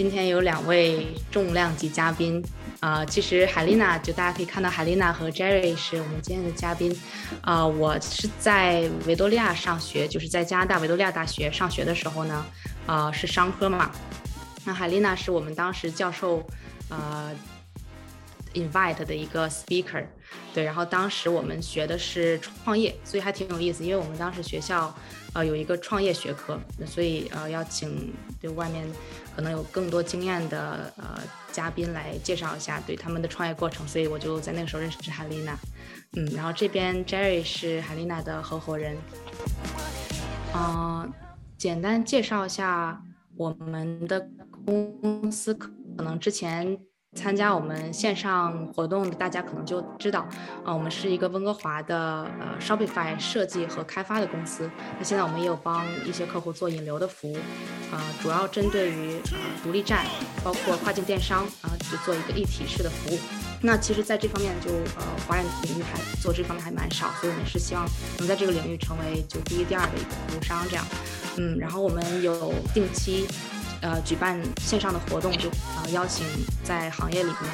今天有两位重量级嘉宾，啊，其实海丽娜就大家可以看到，海丽娜和 Jerry 是我们今天的嘉宾，啊，我是在维多利亚上学，就是在加拿大维多利亚大学上学的时候呢，啊，是商科嘛，那海丽娜是我们当时教授，呃。invite 的一个 speaker，对，然后当时我们学的是创业，所以还挺有意思，因为我们当时学校呃有一个创业学科，所以呃要请对外面可能有更多经验的呃嘉宾来介绍一下对他们的创业过程，所以我就在那个时候认识海丽娜，嗯，然后这边 Jerry 是海丽娜的合伙人，嗯，简单介绍一下我们的公司，可能之前。参加我们线上活动的大家可能就知道，啊，我们是一个温哥华的呃 Shopify 设计和开发的公司。那现在我们也有帮一些客户做引流的服务，啊，主要针对于呃独立站，包括跨境电商，啊，就做一个一体式的服务。那其实在这方面就呃华人领域还做这方面还蛮少，所以我们是希望能在这个领域成为就第一、第二的一个服务商这样。嗯，然后我们有定期。呃，举办线上的活动，就呃邀请在行业里面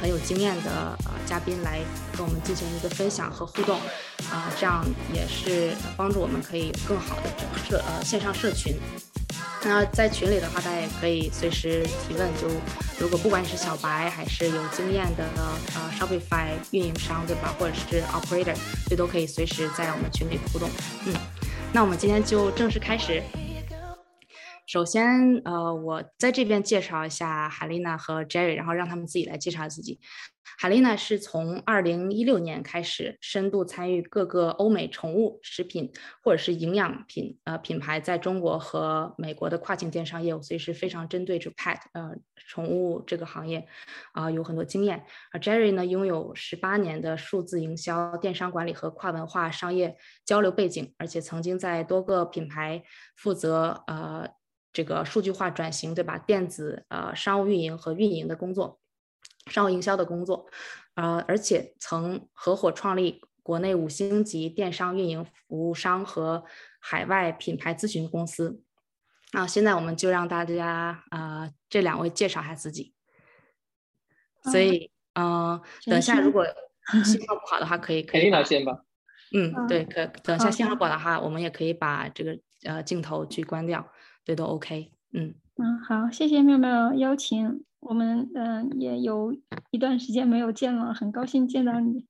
很有经验的呃嘉宾来跟我们进行一个分享和互动，啊，这样也是帮助我们可以更好的整社呃线上社群。那在群里的话，大家也可以随时提问，就如果不管你是小白还是有经验的呃 Shopify 运营商，对吧，或者是 Operator，这都可以随时在我们群里互动。嗯，那我们今天就正式开始。首先，呃，我在这边介绍一下海丽娜和 Jerry，然后让他们自己来介绍自己。海丽娜是从二零一六年开始深度参与各个欧美宠物食品或者是营养品呃品牌在中国和美国的跨境电商业务，所以是非常针对这 pet 呃宠物这个行业啊有很多经验。而 Jerry 呢，拥有十八年的数字营销、电商管理和跨文化商业交流背景，而且曾经在多个品牌负责呃。这个数据化转型，对吧？电子呃商务运营和运营的工作，商务营销的工作，呃，而且曾合伙创立国内五星级电商运营服务商和海外品牌咨询公司。啊，现在我们就让大家啊这两位介绍下自己。所以，嗯，等下如果信号不好的话，可以 可以。肯先吧。嗯，对，可等下信号不好的话，我们也可以把这个呃镜头去关掉。对，都 OK。嗯嗯，好，谢谢妙妙邀请，我们嗯也有一段时间没有见了，很高兴见到你，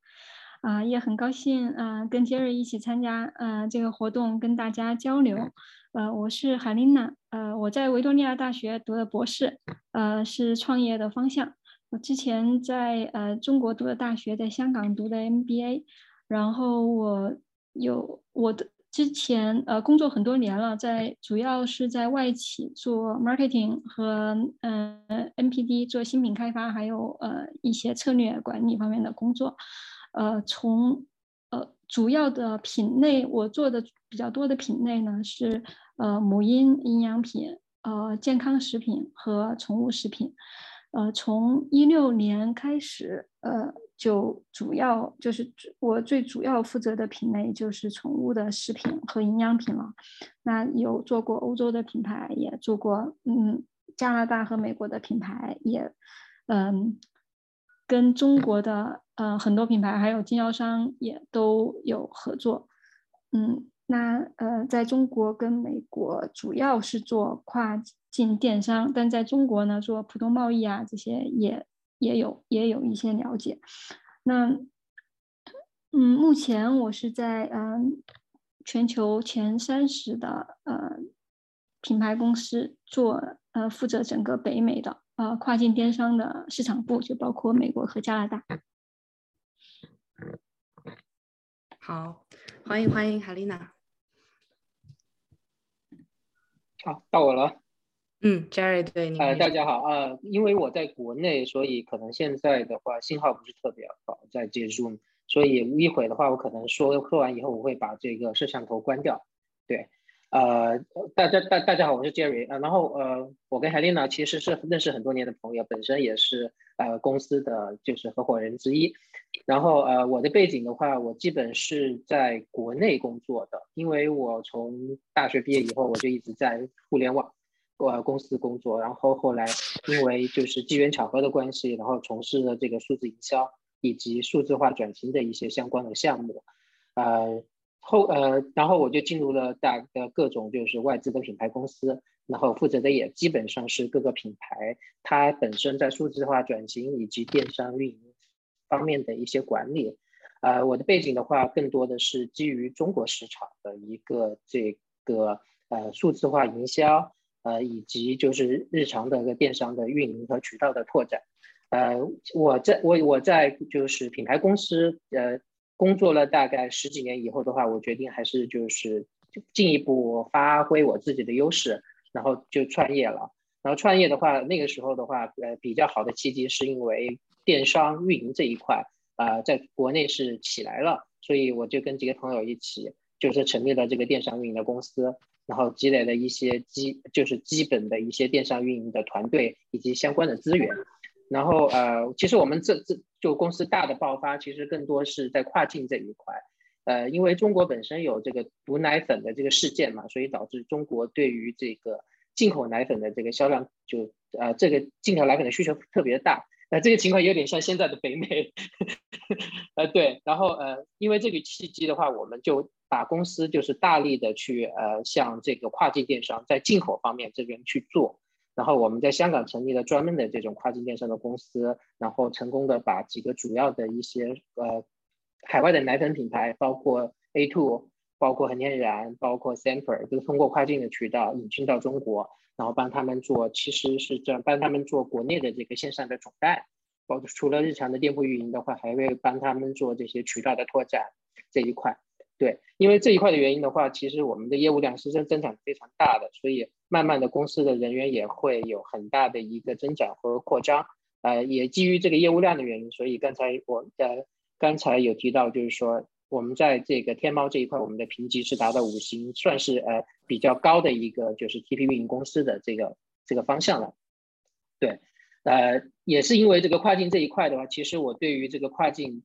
啊，也很高兴啊跟杰瑞一起参加呃这个活动，跟大家交流。呃，我是海琳娜，呃，我在维多利亚大学读的博士，呃，是创业的方向。我之前在呃中国读的大学，在香港读的 MBA，然后我有我的。之前呃工作很多年了，在主要是在外企做 marketing 和嗯 NPD 做新品开发，还有呃一些策略管理方面的工作。呃，从呃主要的品类，我做的比较多的品类呢是呃母婴营养品、呃健康食品和宠物食品。呃，从一六年开始，呃。就主要就是我最主要负责的品类就是宠物的食品和营养品了。那有做过欧洲的品牌，也做过嗯加拿大和美国的品牌，也嗯跟中国的呃很多品牌还有经销商也都有合作。嗯，那呃在中国跟美国主要是做跨境电商，但在中国呢做普通贸易啊这些也。也有也有一些了解，那嗯，目前我是在嗯全球前三十的呃品牌公司做呃负责整个北美的呃跨境电商的市场部，就包括美国和加拿大。好，欢迎欢迎海丽娜。好，到我了。嗯，Jerry，对你。呃，大家好呃，因为我在国内，所以可能现在的话信号不是特别好，在接 Zoom，所以一会的话，我可能说说完以后，我会把这个摄像头关掉。对，呃，大家大大家好，我是 Jerry 呃，然后呃，我跟海丽娜其实是认识很多年的朋友，本身也是呃公司的就是合伙人之一。然后呃，我的背景的话，我基本是在国内工作的，因为我从大学毕业以后，我就一直在互联网。呃，公司工作，然后后来因为就是机缘巧合的关系，然后从事了这个数字营销以及数字化转型的一些相关的项目，呃后呃然后我就进入了大的各种就是外资的品牌公司，然后负责的也基本上是各个品牌它本身在数字化转型以及电商运营方面的一些管理。呃，我的背景的话，更多的是基于中国市场的一个这个呃数字化营销，呃以及就是日常的一个电商的运营和渠道的拓展。呃，我在我我在就是品牌公司呃工作了大概十几年以后的话，我决定还是就是进一步发挥我自己的优势，然后就创业了。然后创业的话，那个时候的话，呃比较好的契机是因为电商运营这一块。啊，在国内是起来了，所以我就跟几个朋友一起，就是成立了这个电商运营的公司，然后积累了一些基，就是基本的一些电商运营的团队以及相关的资源。然后呃，其实我们这这就公司大的爆发，其实更多是在跨境这一块。呃，因为中国本身有这个毒奶粉的这个事件嘛，所以导致中国对于这个进口奶粉的这个销量，就呃这个进口奶粉的需求特别大。呃，这个情况有点像现在的北美，呃，对，然后呃，因为这个契机的话，我们就把公司就是大力的去呃，向这个跨境电商在进口方面这边去做，然后我们在香港成立了专门的这种跨境电商的公司，然后成功的把几个主要的一些呃海外的奶粉品牌，包括 A two，包括恒天然，包括 s a m p e r 都通过跨境的渠道引进到中国。然后帮他们做，其实是这样，帮他们做国内的这个线上的总代，包括除了日常的店铺运营的话，还会帮他们做这些渠道的拓展这一块。对，因为这一块的原因的话，其实我们的业务量是增增长非常大的，所以慢慢的公司的人员也会有很大的一个增长和扩张。呃，也基于这个业务量的原因，所以刚才我呃刚才有提到，就是说。我们在这个天猫这一块，我们的评级是达到五星，算是呃比较高的一个就是 TP 运营公司的这个这个方向了。对，呃，也是因为这个跨境这一块的话，其实我对于这个跨境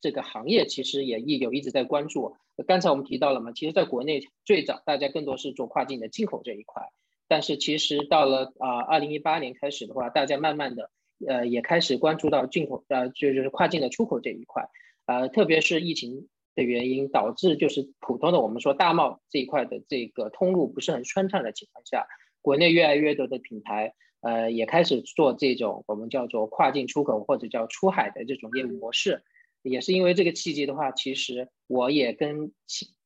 这个行业其实也一有一直在关注。刚才我们提到了嘛，其实在国内最早大家更多是做跨境的进口这一块，但是其实到了啊二零一八年开始的话，大家慢慢的呃也开始关注到进口呃就是跨境的出口这一块，呃特别是疫情。的原因导致就是普通的我们说大贸这一块的这个通路不是很顺畅的情况下，国内越来越多的品牌呃也开始做这种我们叫做跨境出口或者叫出海的这种业务模式，也是因为这个契机的话，其实我也跟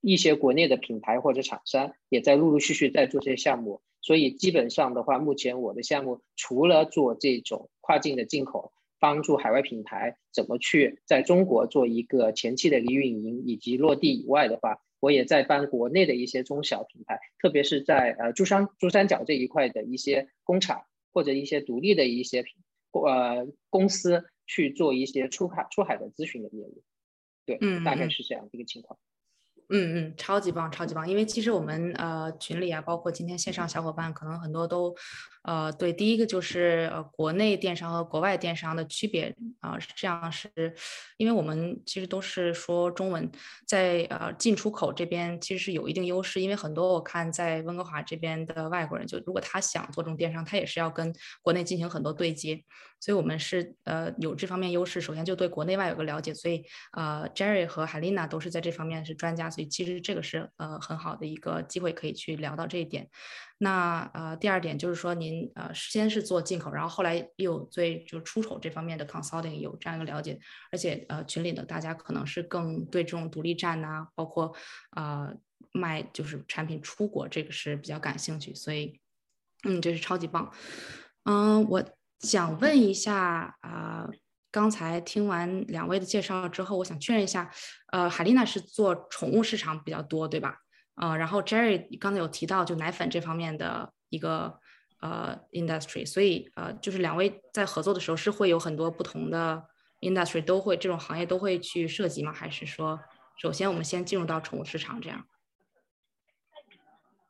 一些国内的品牌或者厂商也在陆陆续续在做这些项目，所以基本上的话，目前我的项目除了做这种跨境的进口。帮助海外品牌怎么去在中国做一个前期的一个运营以及落地以外的话，我也在帮国内的一些中小品牌，特别是在呃珠山珠三角这一块的一些工厂或者一些独立的一些品呃公司去做一些出海出海的咨询的业务。对，嗯，大概是这样一个情况。嗯嗯，超级棒，超级棒！因为其实我们呃群里啊，包括今天线上小伙伴，可能很多都，呃，对，第一个就是呃国内电商和国外电商的区别啊，是这样，是因为我们其实都是说中文，在呃进出口这边其实是有一定优势，因为很多我看在温哥华这边的外国人，就如果他想做这种电商，他也是要跟国内进行很多对接。所以，我们是呃有这方面优势。首先就对国内外有个了解，所以呃，Jerry 和海丽娜都是在这方面是专家，所以其实这个是呃很好的一个机会，可以去聊到这一点。那呃，第二点就是说，您呃先是做进口，然后后来又对就出口这方面的 consulting 有这样一个了解，而且呃群里的大家可能是更对这种独立站呐，包括呃卖就是产品出国这个是比较感兴趣，所以嗯，这是超级棒。嗯，我。想问一下啊，刚才听完两位的介绍之后，我想确认一下，呃，海丽娜是做宠物市场比较多，对吧？呃，然后 Jerry 刚才有提到就奶粉这方面的一个呃 industry，所以呃，就是两位在合作的时候是会有很多不同的 industry 都会这种行业都会去涉及吗？还是说，首先我们先进入到宠物市场这样？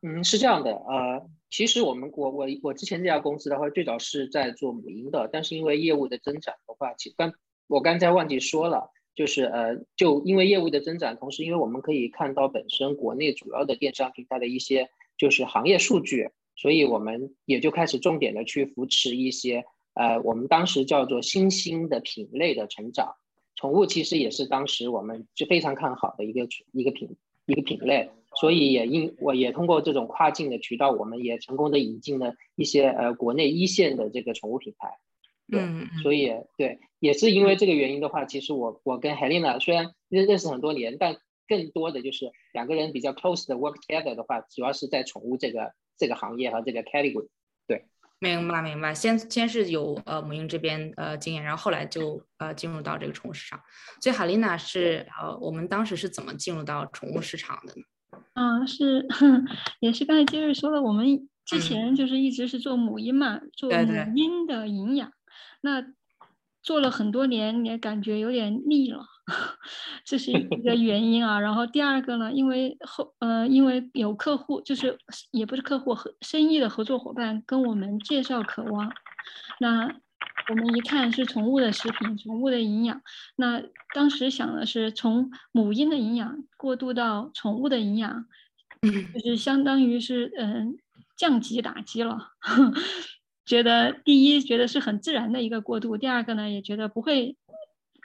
嗯，是这样的，呃，其实我们我我我之前这家公司的话，最早是在做母婴的，但是因为业务的增长的话，其刚我刚才忘记说了，就是呃，就因为业务的增长，同时因为我们可以看到本身国内主要的电商平台的一些就是行业数据，所以我们也就开始重点的去扶持一些呃我们当时叫做新兴的品类的成长。宠物其实也是当时我们就非常看好的一个一个品一个品类，所以也因我也通过这种跨境的渠道，我们也成功的引进了一些呃国内一线的这个宠物品牌。对，所以对，也是因为这个原因的话，其实我我跟 Helena 虽然认认识很多年，但更多的就是两个人比较 close 的 work together 的话，主要是在宠物这个这个行业和这个 category。对，明白明白。先先是有呃母婴这边呃经验，然后后来就呃进入到这个宠物市场。所以 Helena 是呃我们当时是怎么进入到宠物市场的呢？啊，是 也是刚才杰瑞说的，我们之前就是一直是做母婴嘛，做母婴的营养。那做了很多年，也感觉有点腻了，这是一个原因啊。然后第二个呢，因为后呃，因为有客户，就是也不是客户和生意的合作伙伴跟我们介绍渴望，那我们一看是宠物的食品，宠物的营养。那当时想的是从母婴的营养过渡到宠物的营养，就是相当于是嗯降级打击了。觉得第一觉得是很自然的一个过渡，第二个呢也觉得不会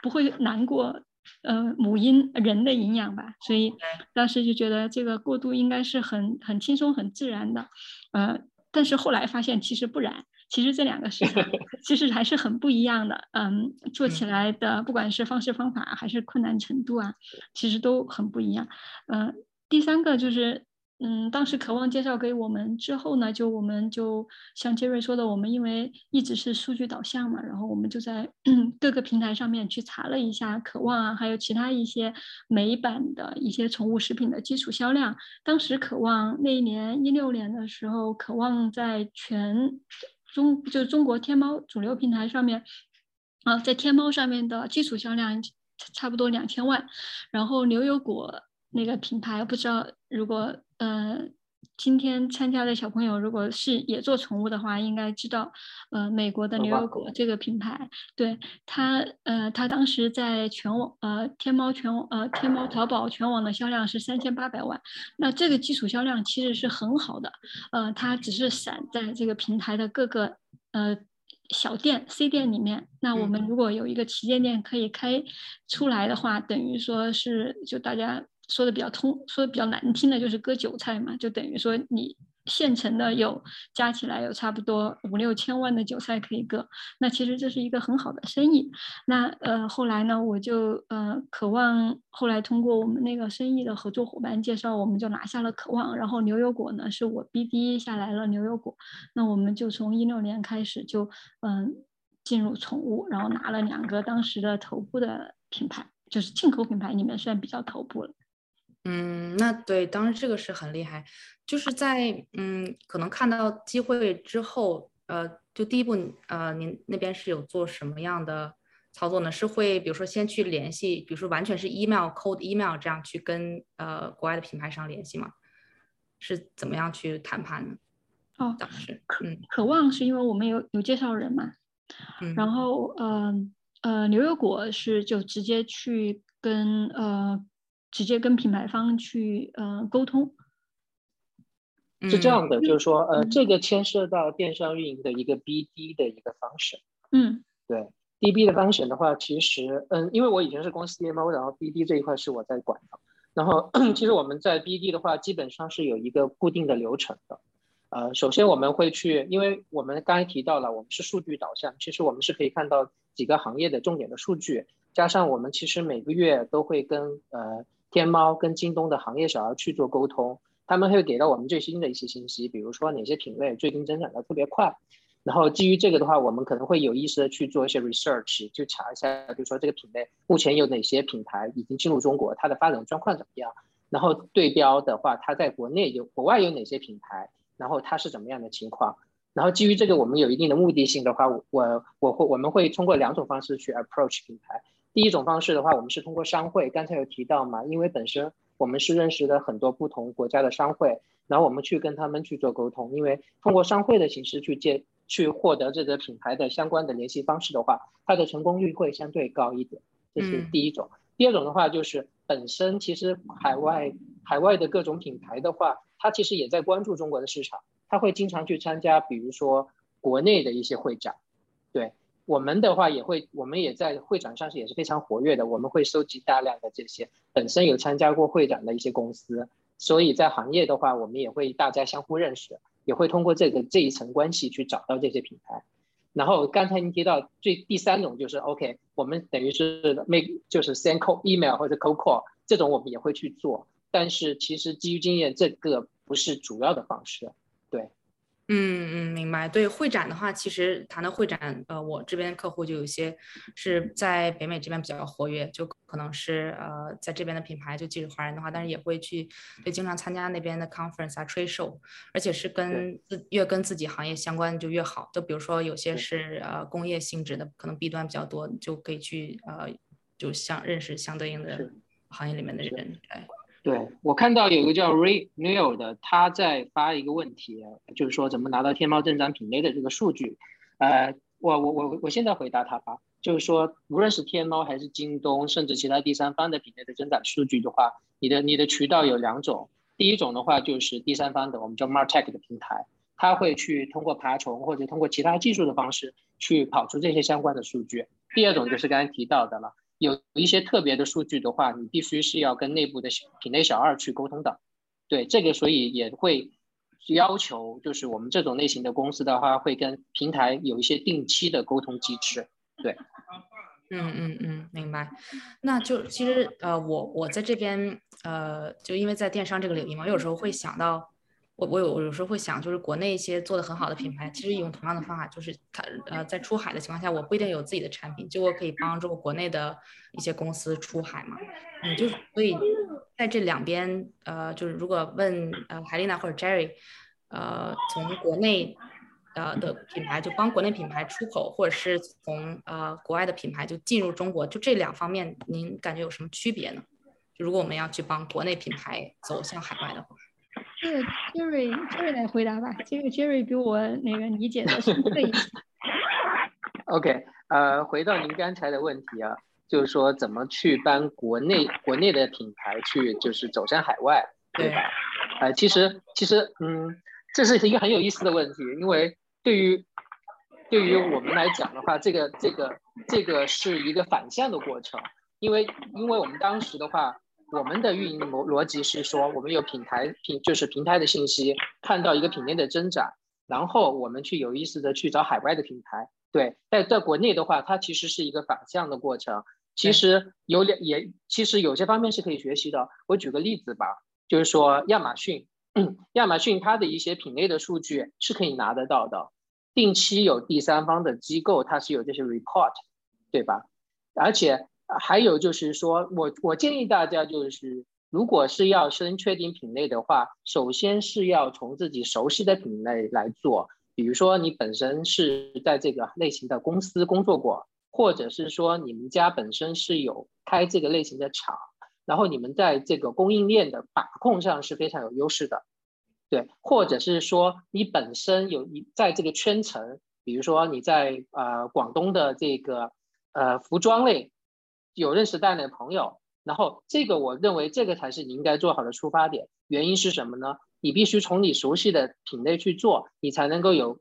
不会难过，呃，母婴人的营养吧，所以当时就觉得这个过渡应该是很很轻松很自然的，呃，但是后来发现其实不然，其实这两个市场 其实还是很不一样的，嗯，做起来的不管是方式方法还是困难程度啊，其实都很不一样，嗯，第三个就是。嗯，当时渴望介绍给我们之后呢，就我们就像杰瑞说的，我们因为一直是数据导向嘛，然后我们就在 各个平台上面去查了一下渴望啊，还有其他一些美版的一些宠物食品的基础销量。当时渴望那一年一六年的时候，渴望在全中就中国天猫主流平台上面啊，在天猫上面的基础销量差不多两千万，然后牛油果。那个品牌不知道，如果嗯今天参加的小朋友如果是也做宠物的话，应该知道，呃美国的牛油果这个品牌，对它呃它当时在全网呃天猫全网呃天猫淘宝全网的销量是三千八百万，那这个基础销量其实是很好的，呃它只是散在这个平台的各个呃小店 C 店里面，那我们。如果有一个旗舰店可以开出来的话，等于说是就大家。说的比较通，说的比较难听的就是割韭菜嘛，就等于说你现成的有加起来有差不多五六千万的韭菜可以割，那其实这是一个很好的生意。那呃后来呢，我就呃渴望后来通过我们那个生意的合作伙伴介绍，我们就拿下了渴望。然后牛油果呢，是我 BD 下来了牛油果，那我们就从一六年开始就嗯进入宠物，然后拿了两个当时的头部的品牌，就是进口品牌里面算比较头部了。嗯，那对，当然这个是很厉害，就是在嗯，可能看到机会之后，呃，就第一步，呃，您那边是有做什么样的操作呢？是会比如说先去联系，比如说完全是 email cold email 这样去跟呃国外的品牌商联系吗？是怎么样去谈判呢？哦，当时，嗯，渴望是因为我们有有介绍人嘛，然后呃呃牛油果是就直接去跟呃。直接跟品牌方去呃沟通，是这样的，就是说呃这个牵涉到电商运营的一个 BD 的一个方式。嗯，对，DB 的方式的话，其实嗯，因为我以前是公司 CMO，然后 BD 这一块是我在管的。然后 其实我们在 BD 的话，基本上是有一个固定的流程的。呃，首先我们会去，因为我们刚才提到了，我们是数据导向，其实我们是可以看到几个行业的重点的数据，加上我们其实每个月都会跟呃。天猫跟京东的行业小二去做沟通，他们会给到我们最新的一些信息，比如说哪些品类最近增长的特别快，然后基于这个的话，我们可能会有意识的去做一些 research，就查一下，比如说这个品类目前有哪些品牌已经进入中国，它的发展状况怎么样，然后对标的话，它在国内有国外有哪些品牌，然后它是怎么样的情况，然后基于这个，我们有一定的目的性的话，我我会我们会通过两种方式去 approach 品牌。第一种方式的话，我们是通过商会，刚才有提到嘛，因为本身我们是认识的很多不同国家的商会，然后我们去跟他们去做沟通，因为通过商会的形式去接去获得这个品牌的相关的联系方式的话，它的成功率会相对高一点，这是第一种。第二种的话就是本身其实海外海外的各种品牌的话，它其实也在关注中国的市场，它会经常去参加，比如说国内的一些会展。对我们的话，也会，我们也在会展上是也是非常活跃的。我们会收集大量的这些本身有参加过会展的一些公司，所以在行业的话，我们也会大家相互认识，也会通过这个这一层关系去找到这些品牌。然后刚才您提到最第三种就是 OK，我们等于是 make 就是 send call email 或者 co call 这种我们也会去做，但是其实基于经验，这个不是主要的方式。对嗯嗯，明白。对会展的话，其实谈到会展，呃，我这边客户就有些是在北美这边比较活跃，就可能是呃在这边的品牌，就即使华人的话，但是也会去，就经常参加那边的 conference 啊，trade show，而且是跟自越跟自己行业相关就越好。就比如说有些是呃工业性质的，可能 B 端比较多，就可以去呃就相认识相对应的行业里面的人，哎。对我看到有个叫 Ray Neil 的，他在发一个问题，就是说怎么拿到天猫增长品类的这个数据。呃，我我我我现在回答他吧，就是说无论是天猫还是京东，甚至其他第三方的品类的增长数据的话，你的你的渠道有两种，第一种的话就是第三方的，我们叫 Martech 的平台，他会去通过爬虫或者通过其他技术的方式去跑出这些相关的数据。第二种就是刚才提到的了。有一些特别的数据的话，你必须是要跟内部的品类小二去沟通的。对这个，所以也会要求，就是我们这种类型的公司的话，会跟平台有一些定期的沟通机制。对，嗯嗯嗯，明白。那就其实呃，我我在这边呃，就因为在电商这个领域嘛，有时候会想到。我我有我有时候会想，就是国内一些做的很好的品牌，其实用同样的方法，就是它呃在出海的情况下，我不一定有自己的产品，就我可以帮助国内的一些公司出海嘛。嗯，就所以在这两边，呃，就是如果问呃海丽娜或者 Jerry，呃，从国内呃的品牌就帮国内品牌出口，或者是从呃国外的品牌就进入中国，就这两方面，您感觉有什么区别呢？就如果我们要去帮国内品牌走向海外的话。这个 Jerry Jerry 来回答吧，这个 Jerry 比我那个理解的深刻一些。OK，呃，回到您刚才的问题啊，就是说怎么去帮国内国内的品牌去就是走向海外，对吧？呃，其实其实嗯，这是一个很有意思的问题，因为对于对于我们来讲的话，这个这个这个是一个反向的过程，因为因为我们当时的话。我们的运营逻逻辑是说，我们有平台平就是平台的信息，看到一个品类的增长，然后我们去有意识的去找海外的品牌。对，在在国内的话，它其实是一个反向的过程。其实有两也，其实有些方面是可以学习的。我举个例子吧，就是说亚马逊，亚马逊它的一些品类的数据是可以拿得到的，定期有第三方的机构，它是有这些 report，对吧？而且。还有就是说，我我建议大家就是，如果是要先确定品类的话，首先是要从自己熟悉的品类来做。比如说，你本身是在这个类型的公司工作过，或者是说你们家本身是有开这个类型的厂，然后你们在这个供应链的把控上是非常有优势的，对，或者是说你本身有一在这个圈层，比如说你在呃广东的这个呃服装类。有认识带的朋友，然后这个我认为这个才是你应该做好的出发点。原因是什么呢？你必须从你熟悉的品类去做，你才能够有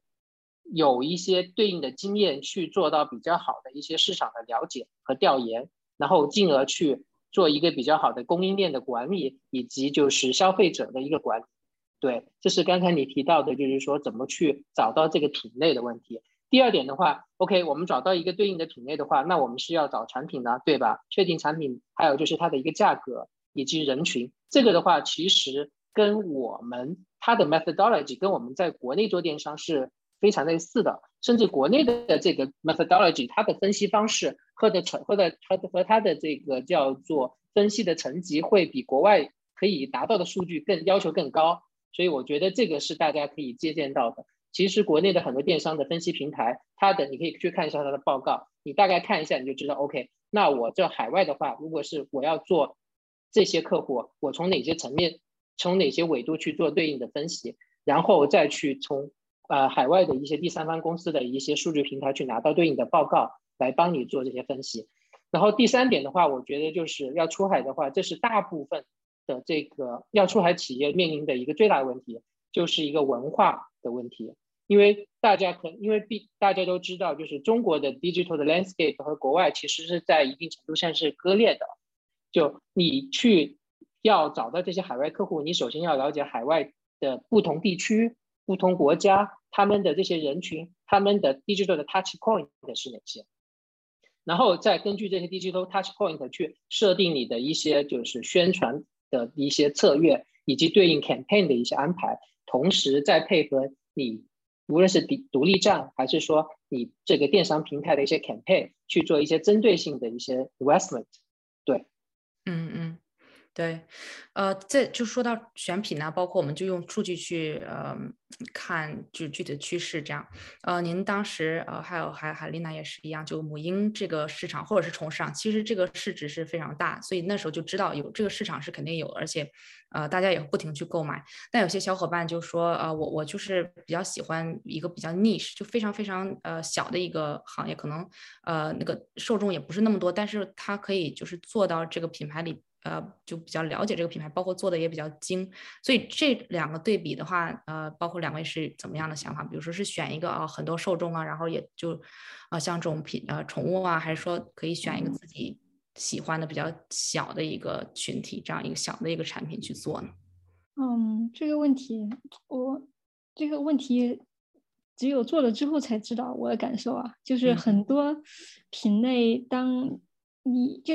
有一些对应的经验去做到比较好的一些市场的了解和调研，然后进而去做一个比较好的供应链的管理，以及就是消费者的一个管理。对，这是刚才你提到的，就是说怎么去找到这个品类的问题。第二点的话，OK，我们找到一个对应的品类的话，那我们是要找产品呢，对吧？确定产品，还有就是它的一个价格以及人群。这个的话，其实跟我们它的 methodology 跟我们在国内做电商是非常类似的，甚至国内的这个 methodology 它的分析方式和的成和的和和它的这个叫做分析的层级会比国外可以达到的数据更要求更高，所以我觉得这个是大家可以借鉴到的。其实国内的很多电商的分析平台，它的你可以去看一下它的报告，你大概看一下你就知道。OK，那我这海外的话，如果是我要做这些客户，我从哪些层面、从哪些维度去做对应的分析，然后再去从呃海外的一些第三方公司的一些数据平台去拿到对应的报告，来帮你做这些分析。然后第三点的话，我觉得就是要出海的话，这是大部分的这个要出海企业面临的一个最大的问题。就是一个文化的问题，因为大家可因为毕大家都知道，就是中国的 digital 的 landscape 和国外其实是在一定程度上是割裂的。就你去要找到这些海外客户，你首先要了解海外的不同地区、不同国家他们的这些人群，他们的 digital 的 touch point 是哪些，然后再根据这些 digital touch point 去设定你的一些就是宣传的一些策略，以及对应 campaign 的一些安排。同时，再配合你，无论是独独立站，还是说你这个电商平台的一些 campaign，去做一些针对性的一些 investment，对，嗯嗯。对，呃，这就说到选品呢，包括我们就用数据去呃看，就具体的趋势这样。呃，您当时呃还有还海丽娜也是一样，就母婴这个市场或者是宠物市场，其实这个市值是非常大，所以那时候就知道有这个市场是肯定有，而且呃大家也不停去购买。但有些小伙伴就说，呃，我我就是比较喜欢一个比较 niche，就非常非常呃小的一个行业，可能呃那个受众也不是那么多，但是它可以就是做到这个品牌里。呃，就比较了解这个品牌，包括做的也比较精，所以这两个对比的话，呃，包括两位是怎么样的想法？比如说是选一个啊，很多受众啊，然后也就啊，像这种品呃宠物啊，还是说可以选一个自己喜欢的比较小的一个群体，这样一个小的一个产品去做呢？嗯，这个问题我这个问题只有做了之后才知道我的感受啊，就是很多品类，当你就。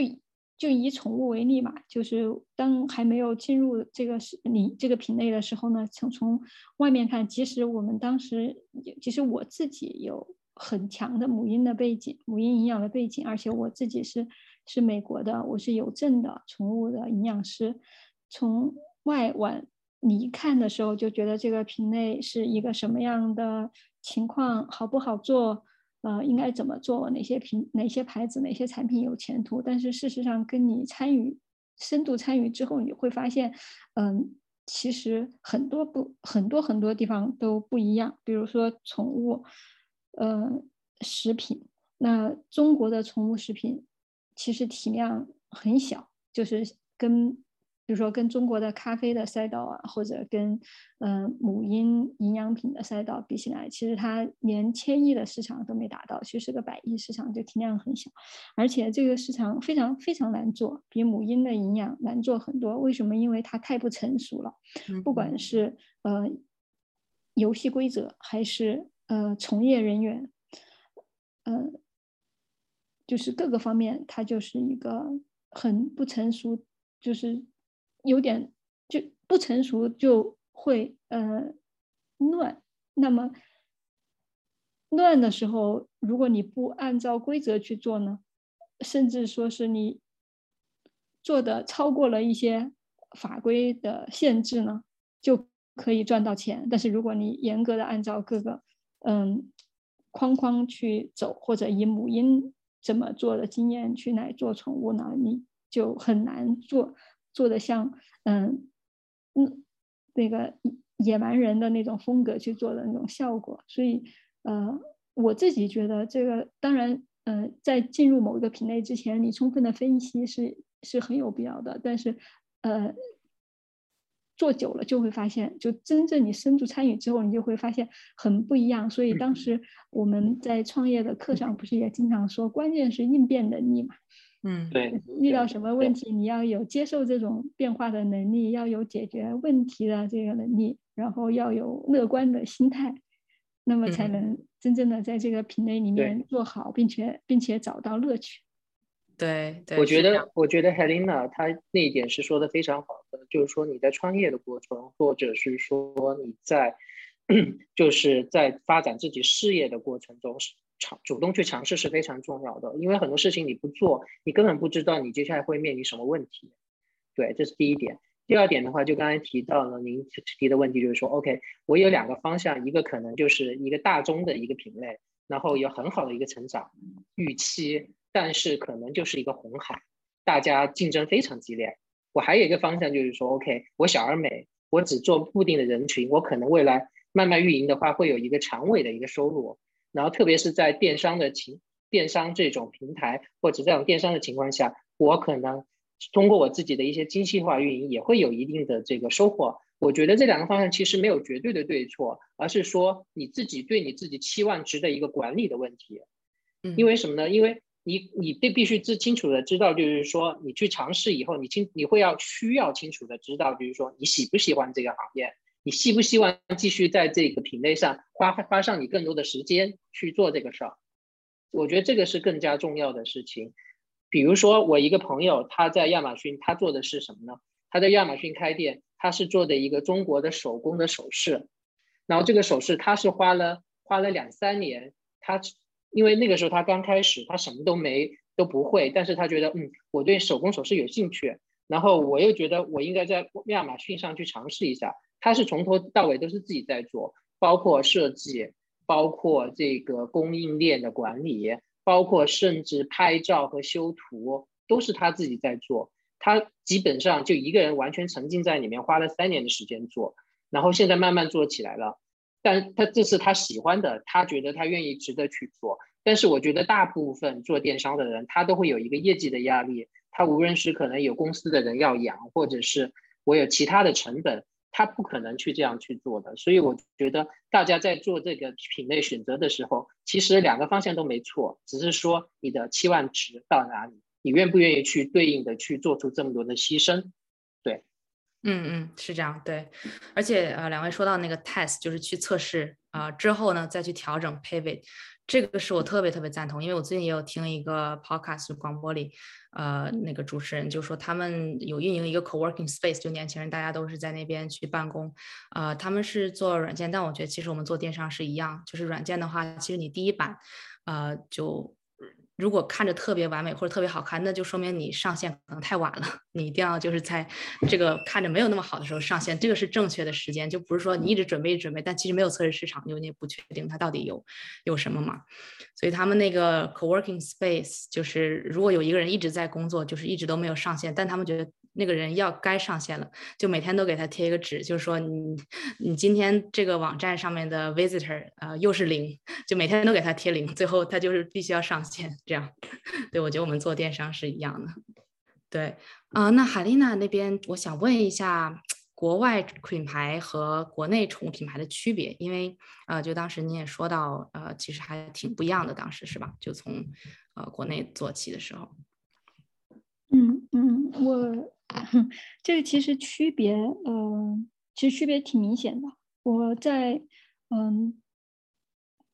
就以宠物为例嘛，就是当还没有进入这个是你这个品类的时候呢，从从外面看，即使我们当时，其实我自己有很强的母婴的背景，母婴营养的背景，而且我自己是是美国的，我是有证的宠物的营养师。从外往你看的时候，就觉得这个品类是一个什么样的情况，好不好做？呃，应该怎么做？哪些品、哪些牌子、哪些产品有前途？但是事实上，跟你参与、深度参与之后，你会发现，嗯，其实很多不很多很多地方都不一样。比如说宠物，呃，食品，那中国的宠物食品其实体量很小，就是跟。比如说，跟中国的咖啡的赛道啊，或者跟嗯母婴营养品的赛道比起来，其实它连千亿的市场都没达到，其实是个百亿市场，就体量很小，而且这个市场非常非常难做，比母婴的营养难做很多。为什么？因为它太不成熟了，不管是呃游戏规则，还是呃从业人员，呃，就是各个方面，它就是一个很不成熟，就是。有点就不成熟，就会呃乱。那么乱的时候，如果你不按照规则去做呢，甚至说是你做的超过了一些法规的限制呢，就可以赚到钱。但是如果你严格的按照各个嗯框框去走，或者以母婴怎么做的经验去来做宠物呢，你就很难做。做的像嗯嗯那个野蛮人的那种风格去做的那种效果，所以呃我自己觉得这个当然嗯在进入某一个品类之前，你充分的分析是是很有必要的，但是呃做久了就会发现，就真正你深度参与之后，你就会发现很不一样。所以当时我们在创业的课上不是也经常说，关键是应变能力嘛。嗯，对，遇到什么问题，你要有接受这种变化的能力，要有解决问题的这个能力，然后要有乐观的心态，那么才能真正的在这个品类里面做好，并且并且找到乐趣。对，我觉得我觉得 Helena 她那一点是说的非常好的，就是说你在创业的过程，或者是说你在 就是在发展自己事业的过程中是。尝主动去尝试是非常重要的，因为很多事情你不做，你根本不知道你接下来会面临什么问题。对，这是第一点。第二点的话，就刚才提到了您提的问题，就是说，OK，我有两个方向，一个可能就是一个大宗的一个品类，然后有很好的一个成长预期，但是可能就是一个红海，大家竞争非常激烈。我还有一个方向就是说，OK，我小而美，我只做固定的人群，我可能未来慢慢运营的话，会有一个长尾的一个收入。然后，特别是在电商的情电商这种平台或者这种电商的情况下，我可能通过我自己的一些精细化运营，也会有一定的这个收获。我觉得这两个方向其实没有绝对的对错，而是说你自己对你自己期望值的一个管理的问题。嗯，因为什么呢？因为你你必必须知清楚的知道，就是说你去尝试以后，你清你会要需要清楚的知道，就是说你喜不喜欢这个行业，你希不希望继续在这个品类上花花上你更多的时间去做这个事儿。我觉得这个是更加重要的事情。比如说，我一个朋友他在亚马逊，他做的是什么呢？他在亚马逊开店，他是做的一个中国的手工的首饰。然后这个首饰他是花了花了两三年，他因为那个时候他刚开始，他什么都没都不会，但是他觉得嗯，我对手工首饰有兴趣，然后我又觉得我应该在亚马逊上去尝试一下。他是从头到尾都是自己在做，包括设计，包括这个供应链的管理。包括甚至拍照和修图都是他自己在做，他基本上就一个人完全沉浸在里面，花了三年的时间做，然后现在慢慢做起来了。但他这是他喜欢的，他觉得他愿意值得去做。但是我觉得大部分做电商的人，他都会有一个业绩的压力，他无论是可能有公司的人要养，或者是我有其他的成本。他不可能去这样去做的，所以我觉得大家在做这个品类选择的时候，其实两个方向都没错，只是说你的期望值到哪里，你愿不愿意去对应的去做出这么多的牺牲？对，嗯嗯，是这样，对。而且呃，两位说到那个 test，就是去测试啊，之后呢再去调整 pivot，这个是我特别特别赞同，因为我最近也有听一个 podcast 广播里。呃，那个主持人就说他们有运营一个 co-working space，就年轻人大家都是在那边去办公。呃，他们是做软件，但我觉得其实我们做电商是一样，就是软件的话，其实你第一版，呃，就。如果看着特别完美或者特别好看，那就说明你上线可能太晚了。你一定要就是在这个看着没有那么好的时候上线，这个是正确的时间，就不是说你一直准备准备，但其实没有测试市场，因为你也不确定它到底有有什么嘛。所以他们那个 co-working space 就是如果有一个人一直在工作，就是一直都没有上线，但他们觉得。那个人要该上线了，就每天都给他贴一个纸，就是说你你今天这个网站上面的 visitor 呃又是零，就每天都给他贴零，最后他就是必须要上线这样。对我觉得我们做电商是一样的。对啊，那海丽娜那边我想问一下，国外品牌和国内宠物品牌的区别，因为呃就当时你也说到呃其实还挺不一样的，当时是吧？就从呃国内做起的时候。嗯嗯，我。这个其实区别，嗯，其实区别挺明显的。我在，嗯，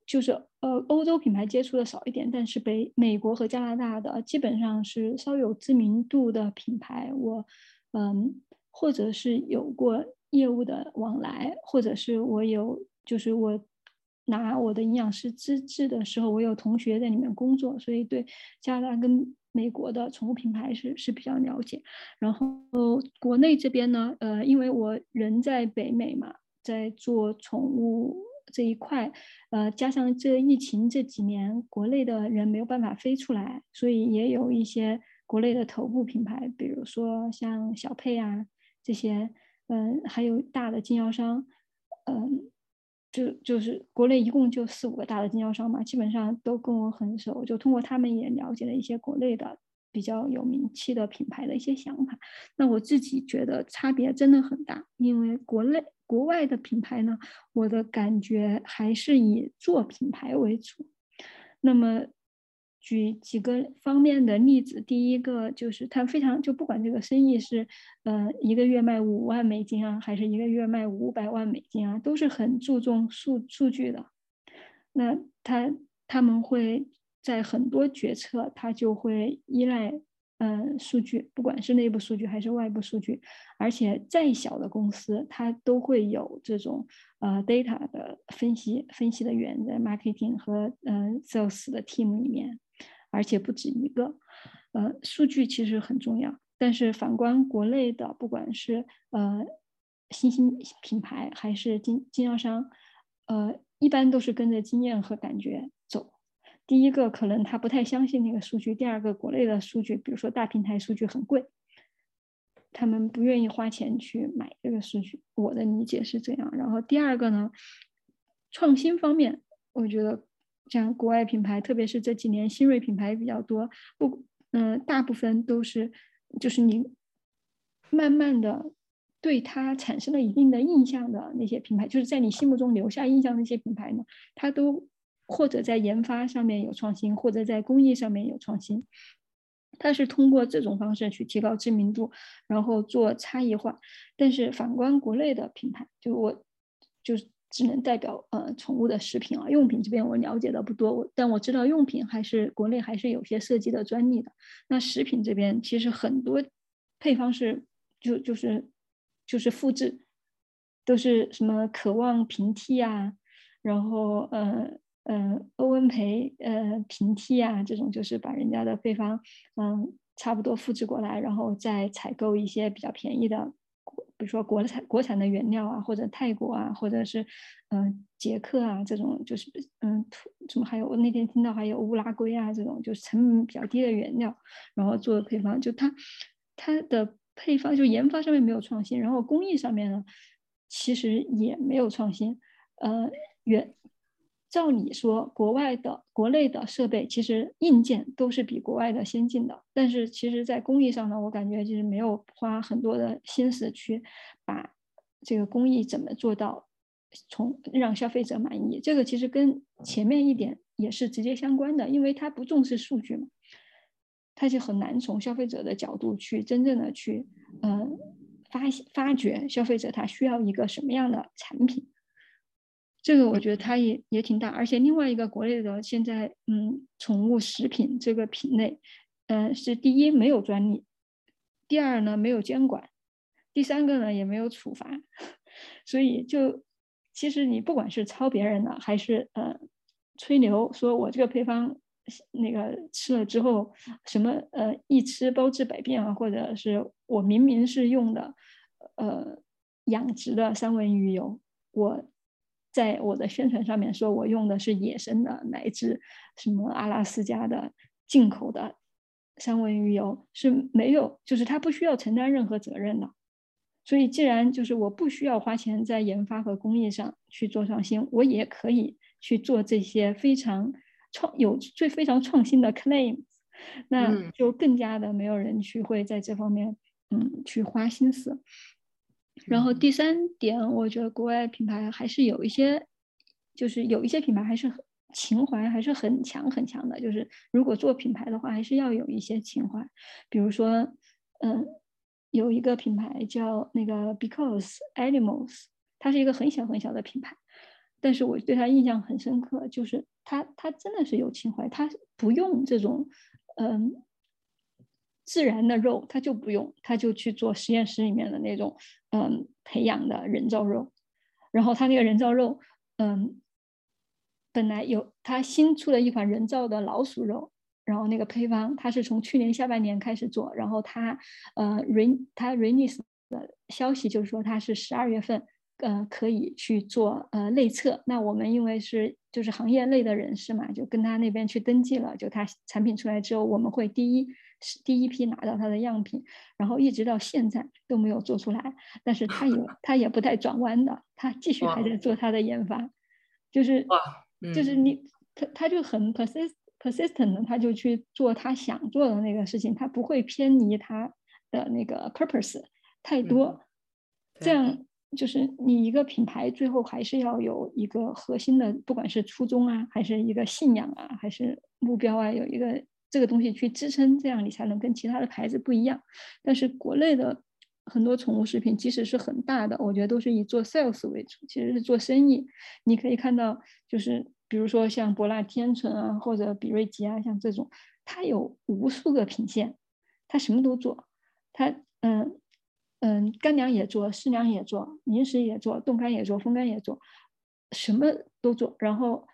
就是呃，欧洲品牌接触的少一点，但是北美国和加拿大的基本上是稍有知名度的品牌，我，嗯，或者是有过业务的往来，或者是我有，就是我拿我的营养师资质的时候，我有同学在里面工作，所以对加拿大跟。美国的宠物品牌是是比较了解，然后国内这边呢，呃，因为我人在北美嘛，在做宠物这一块，呃，加上这疫情这几年，国内的人没有办法飞出来，所以也有一些国内的头部品牌，比如说像小佩啊这些，嗯，还有大的经销商，嗯。就就是国内一共就四五个大的经销商嘛，基本上都跟我很熟，就通过他们也了解了一些国内的比较有名气的品牌的一些想法。那我自己觉得差别真的很大，因为国内国外的品牌呢，我的感觉还是以做品牌为主。那么。举几个方面的例子，第一个就是他非常就不管这个生意是，呃，一个月卖五万美金啊，还是一个月卖五百万美金啊，都是很注重数数据的。那他他们会在很多决策，他就会依赖。嗯，数据不管是内部数据还是外部数据，而且再小的公司，它都会有这种呃 data 的分析分析的员在 marketing 和嗯 sales 的 team 里面，而且不止一个。呃，数据其实很重要，但是反观国内的，不管是呃新兴品牌还是经经销商，呃，一般都是跟着经验和感觉走。第一个可能他不太相信那个数据，第二个国内的数据，比如说大平台数据很贵，他们不愿意花钱去买这个数据。我的理解是这样。然后第二个呢，创新方面，我觉得像国外品牌，特别是这几年新锐品牌比较多，不，嗯，大部分都是就是你慢慢的对它产生了一定的印象的那些品牌，就是在你心目中留下印象那些品牌呢，它都或者在研发上面有创新，或者在工艺上面有创新。它是通过这种方式去提高知名度，然后做差异化。但是反观国内的品牌，就我就是只能代表呃宠物的食品啊用品这边我了解的不多，我但我知道用品还是国内还是有些设计的专利的。那食品这边其实很多配方是就就是。就是复制，都是什么渴望平替啊，然后呃呃欧文培呃平替啊，这种就是把人家的配方嗯差不多复制过来，然后再采购一些比较便宜的，比如说国产国产的原料啊，或者泰国啊，或者是嗯捷克啊这种就是嗯土什么还有我那天听到还有乌拉圭啊这种就是成本比较低的原料，然后做的配方，就它它的。配方就研发上面没有创新，然后工艺上面呢，其实也没有创新。呃，原照你说，国外的、国内的设备其实硬件都是比国外的先进的，但是其实在工艺上呢，我感觉就是没有花很多的心思去把这个工艺怎么做到从让消费者满意。这个其实跟前面一点也是直接相关的，因为它不重视数据嘛。它就很难从消费者的角度去真正的去，嗯，发发掘消费者他需要一个什么样的产品，这个我觉得它也也挺大。而且另外一个国内的现在，嗯，宠物食品这个品类，嗯，是第一没有专利，第二呢没有监管，第三个呢也没有处罚，所以就其实你不管是抄别人的，还是呃吹牛说我这个配方。那个吃了之后，什么呃一吃包治百病啊，或者是我明明是用的呃养殖的三文鱼油，我在我的宣传上面说我用的是野生的，乃至什么阿拉斯加的进口的三文鱼油是没有，就是它不需要承担任何责任的。所以既然就是我不需要花钱在研发和工艺上去做创新，我也可以去做这些非常。创有最非常创新的 claim，那就更加的没有人去会在这方面嗯去花心思。然后第三点，我觉得国外品牌还是有一些，就是有一些品牌还是情怀还是很强很强的。就是如果做品牌的话，还是要有一些情怀。比如说，嗯，有一个品牌叫那个 Because Animals，它是一个很小很小的品牌。但是我对他印象很深刻，就是他他真的是有情怀，他不用这种嗯自然的肉，他就不用，他就去做实验室里面的那种嗯培养的人造肉，然后他那个人造肉嗯本来有他新出了一款人造的老鼠肉，然后那个配方他是从去年下半年开始做，然后他呃 rain 他 release 的消息就是说他是十二月份。呃，可以去做呃内测。那我们因为是就是行业内的人士嘛，就跟他那边去登记了。就他产品出来之后，我们会第一第一批拿到他的样品，然后一直到现在都没有做出来。但是他也 他也不带转弯的，他继续还在做他的研发。就是就是你他他就很 persist persistent 的，他就去做他想做的那个事情，他不会偏离他的那个 purpose 太多，这样。就是你一个品牌最后还是要有一个核心的，不管是初衷啊，还是一个信仰啊，还是目标啊，有一个这个东西去支撑，这样你才能跟其他的牌子不一样。但是国内的很多宠物食品，即使是很大的，我觉得都是以做 sales 为主，其实是做生意。你可以看到，就是比如说像博纳天纯啊，或者比瑞吉啊，像这种，它有无数个品线，它什么都做，它嗯。嗯，干粮也做，湿粮也做，零食也做，冻干也做，风干也做，什么都做。然后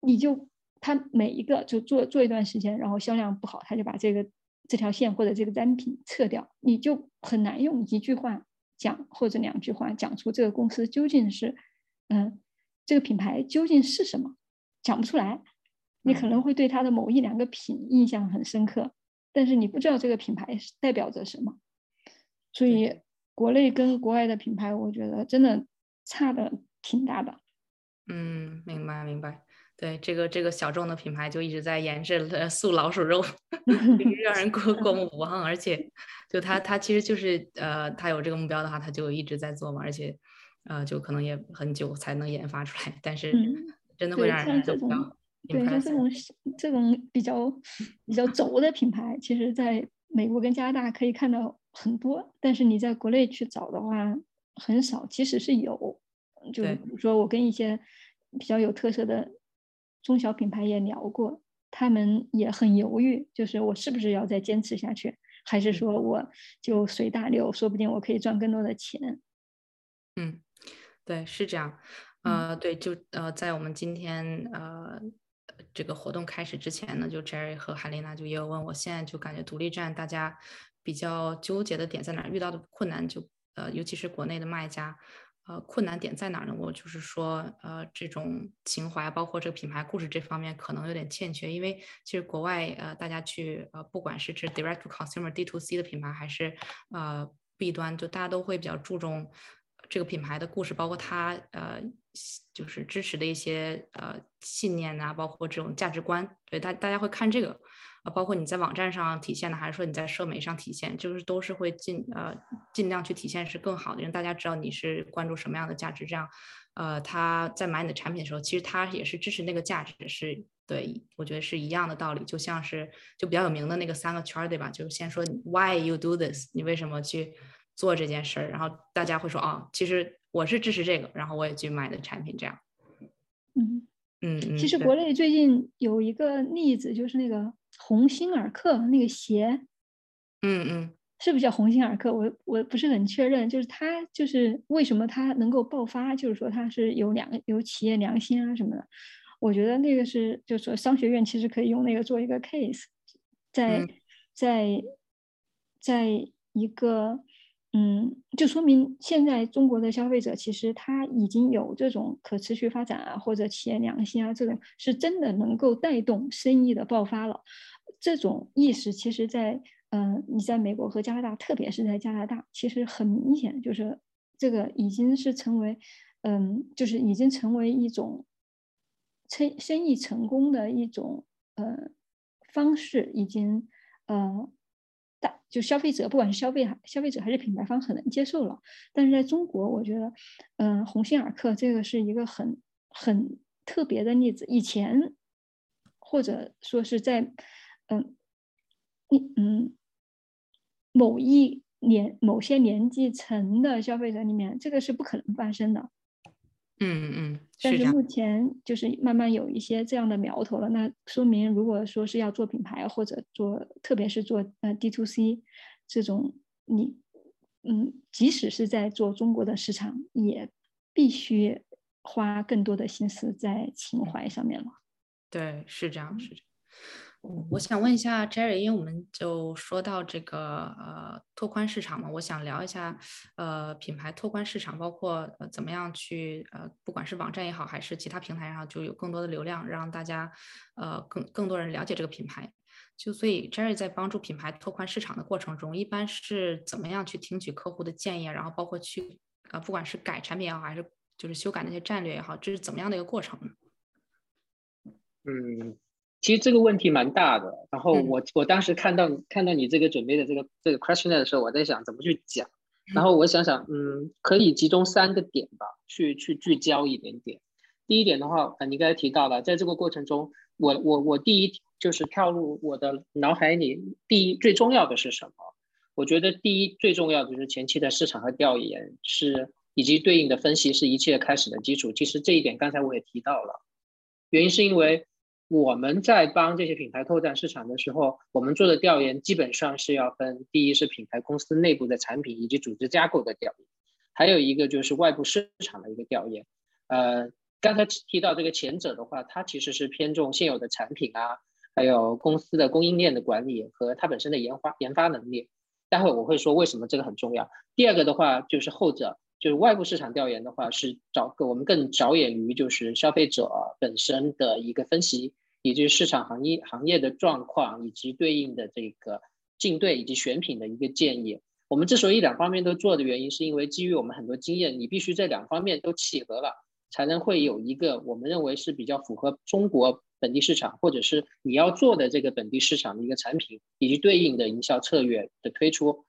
你就他每一个就做做一段时间，然后销量不好，他就把这个这条线或者这个单品撤掉，你就很难用一句话讲或者两句话讲出这个公司究竟是嗯这个品牌究竟是什么，讲不出来。你可能会对它的某一两个品印象很深刻，但是你不知道这个品牌代表着什么。所以，国内跟国外的品牌，我觉得真的差的挺大的。嗯，明白明白。对这个这个小众的品牌就一直在研制 素老鼠肉，让人过过目不忘。而且，就他他其实就是呃，他有这个目标的话，他就一直在做嘛。而且，呃，就可能也很久才能研发出来。但是，真的会让人这种对像这种这种比较比较轴的品牌，其实在美国跟加拿大可以看到很多，但是你在国内去找的话很少。即使是有，就比如说我跟一些比较有特色的。中小品牌也聊过，他们也很犹豫，就是我是不是要再坚持下去，还是说我就随大流，说不定我可以赚更多的钱。嗯，对，是这样。呃，对，就呃，在我们今天呃这个活动开始之前呢，就 Jerry 和海丽娜就也有问我，现在就感觉独立站大家比较纠结的点在哪，遇到的困难就呃，尤其是国内的卖家。呃，困难点在哪儿呢？我就是说，呃，这种情怀，包括这个品牌故事这方面，可能有点欠缺。因为其实国外，呃，大家去，呃，不管是这 direct to consumer D to C 的品牌，还是呃 B 端，就大家都会比较注重这个品牌的故事，包括它，呃，就是支持的一些呃信念呐，包括这种价值观，对大大家会看这个。啊，包括你在网站上体现的，还是说你在社媒上体现，就是都是会尽呃尽量去体现是更好的，让大家知道你是关注什么样的价值，这样，呃，他在买你的产品的时候，其实他也是支持那个价值，是对，我觉得是一样的道理，就像是就比较有名的那个三个圈儿，对吧？就先说 Why you do this，你为什么去做这件事儿，然后大家会说哦，其实我是支持这个，然后我也去买的产品，这样。嗯嗯嗯。其实国内最近有一个例子，就是那个。鸿星尔克那个鞋，嗯嗯，是不是叫鸿星尔克？我我不是很确认。就是它，就是为什么它能够爆发？就是说它是有两个有企业良心啊什么的。我觉得那个是，就是说商学院其实可以用那个做一个 case，在在在一个。嗯，就说明现在中国的消费者其实他已经有这种可持续发展啊，或者企业良心啊，这种是真的能够带动生意的爆发了。这种意识其实，在嗯，你在美国和加拿大，特别是在加拿大，其实很明显，就是这个已经是成为嗯，就是已经成为一种生生意成功的一种呃方式，已经呃。就消费者，不管是消费消费者还是品牌方，很难接受了。但是在中国，我觉得，嗯，鸿星尔克这个是一个很很特别的例子。以前或者说是在，嗯，你嗯，某一年某些年纪层的消费者里面，这个是不可能发生的。嗯嗯，但是目前就是慢慢有一些这样的苗头了。那说明，如果说是要做品牌或者做，特别是做呃 D to C 这种，你嗯，即使是在做中国的市场，也必须花更多的心思在情怀上面了。对，是这样，是这样。我想问一下 Jerry，因为我们就说到这个呃拓宽市场嘛，我想聊一下呃品牌拓宽市场，包括呃怎么样去呃不管是网站也好，还是其他平台上，就有更多的流量，让大家呃更更多人了解这个品牌。就所以 Jerry 在帮助品牌拓宽市场的过程中，一般是怎么样去听取客户的建议，然后包括去呃不管是改产品也好，还是就是修改那些战略也好，这是怎么样的一个过程呢？嗯。其实这个问题蛮大的，然后我我当时看到看到你这个准备的这个这个 questionnaire 的时候，我在想怎么去讲，然后我想想，嗯，可以集中三个点吧，去去聚焦一点点。第一点的话，你刚才提到了，在这个过程中，我我我第一就是跳入我的脑海里，第一最重要的是什么？我觉得第一最重要的就是前期的市场和调研是以及对应的分析是一切开始的基础。其实这一点刚才我也提到了，原因是因为。我们在帮这些品牌拓展市场的时候，我们做的调研基本上是要分：第一是品牌公司内部的产品以及组织架构的调研，还有一个就是外部市场的一个调研。呃，刚才提到这个前者的话，它其实是偏重现有的产品啊，还有公司的供应链的管理和它本身的研发研发能力。待会我会说为什么这个很重要。第二个的话就是后者。就是外部市场调研的话，是找个我们更着眼于就是消费者本身的一个分析，以及市场行业行业的状况，以及对应的这个竞对以及选品的一个建议。我们之所以两方面都做的原因，是因为基于我们很多经验，你必须这两方面都契合了，才能会有一个我们认为是比较符合中国本地市场，或者是你要做的这个本地市场的一个产品，以及对应的营销策略的推出。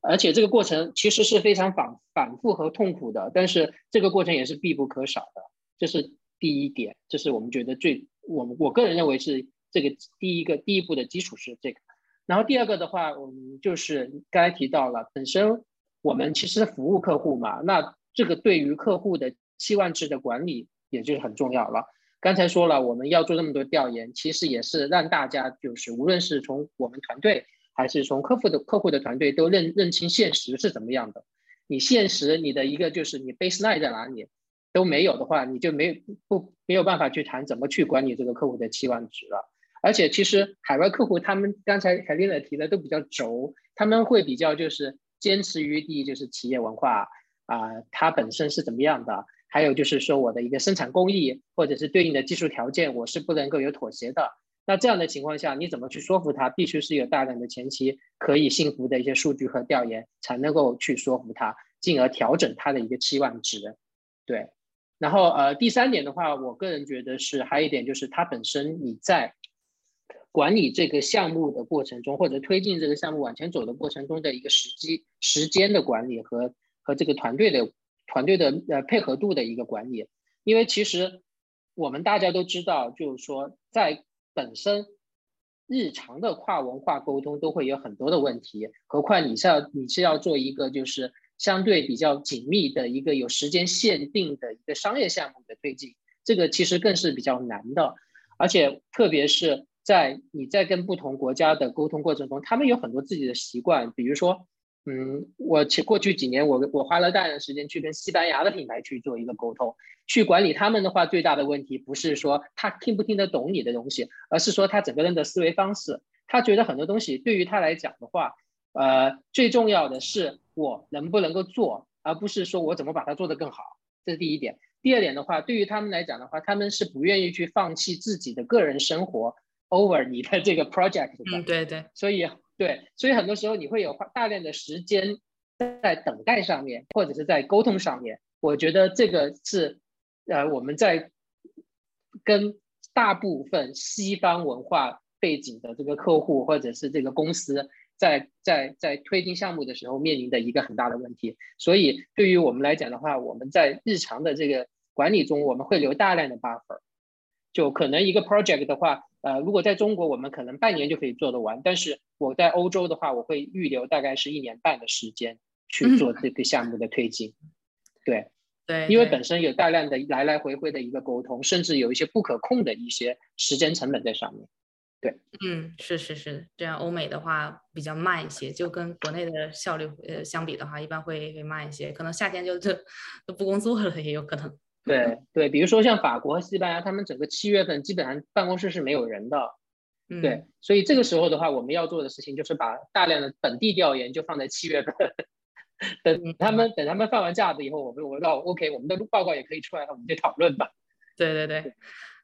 而且这个过程其实是非常反反复和痛苦的，但是这个过程也是必不可少的。这是第一点，这是我们觉得最我们我个人认为是这个第一个第一步的基础是这个。然后第二个的话，我们就是刚才提到了，本身我们其实服务客户嘛，那这个对于客户的期望值的管理也就是很重要了。刚才说了，我们要做那么多调研，其实也是让大家就是无论是从我们团队。还是从客户的客户的团队都认认清现实是怎么样的。你现实你的一个就是你 baseline 在哪里都没有的话，你就没不没有办法去谈怎么去管理这个客户的期望值了。而且其实海外客户他们刚才凯丽娜提的都比较轴，他们会比较就是坚持于第一就是企业文化啊，它本身是怎么样的，还有就是说我的一个生产工艺或者是对应的技术条件，我是不能够有妥协的。那这样的情况下，你怎么去说服他？必须是有大量的前期可以信服的一些数据和调研，才能够去说服他，进而调整他的一个期望值。对，然后呃，第三点的话，我个人觉得是还有一点就是，它本身你在管理这个项目的过程中，或者推进这个项目往前走的过程中的一个时机、时间的管理和和这个团队的团队的呃配合度的一个管理。因为其实我们大家都知道，就是说在本身日常的跨文化沟通都会有很多的问题，何况你是要你是要做一个就是相对比较紧密的一个有时间限定的一个商业项目的推进，这个其实更是比较难的，而且特别是在你在跟不同国家的沟通过程中，他们有很多自己的习惯，比如说。嗯，我前过去几年，我我花了大量的时间去跟西班牙的品牌去做一个沟通，去管理他们的话，最大的问题不是说他听不听得懂你的东西，而是说他整个人的思维方式，他觉得很多东西对于他来讲的话，呃，最重要的是我能不能够做，而不是说我怎么把它做得更好，这是第一点。第二点的话，对于他们来讲的话，他们是不愿意去放弃自己的个人生活 over 你的这个 project 的。嗯，对对。所以。对，所以很多时候你会有花大量的时间在等待上面，或者是在沟通上面。我觉得这个是，呃，我们在跟大部分西方文化背景的这个客户或者是这个公司在在在推进项目的时候面临的一个很大的问题。所以对于我们来讲的话，我们在日常的这个管理中，我们会留大量的 buffer。就可能一个 project 的话，呃，如果在中国，我们可能半年就可以做得完。但是我在欧洲的话，我会预留大概是一年半的时间去做这个项目的推进。对，对，因为本身有大量的来来回回的一个沟通，甚至有一些不可控的一些时间成本在上面。对，嗯，是是是，这样欧美的话比较慢一些，就跟国内的效率呃相比的话，一般会会慢一些，可能夏天就就都不工作了，也有可能。对对，比如说像法国和西班牙，他们整个七月份基本上办公室是没有人的，对，所以这个时候的话，我们要做的事情就是把大量的本地调研就放在七月份，等他们等他们放完假子以后，我们我们到 OK，我们的报告也可以出来了，我们就讨论吧。对对对，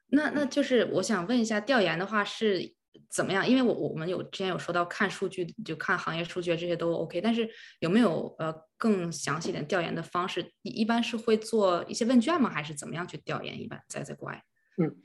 那那就是我想问一下，调研的话是。怎么样？因为我我们有之前有说到看数据，就看行业数据这些都 OK，但是有没有呃更详细点调研的方式？一一般是会做一些问卷吗？还是怎么样去调研？一般在在国外？嗯，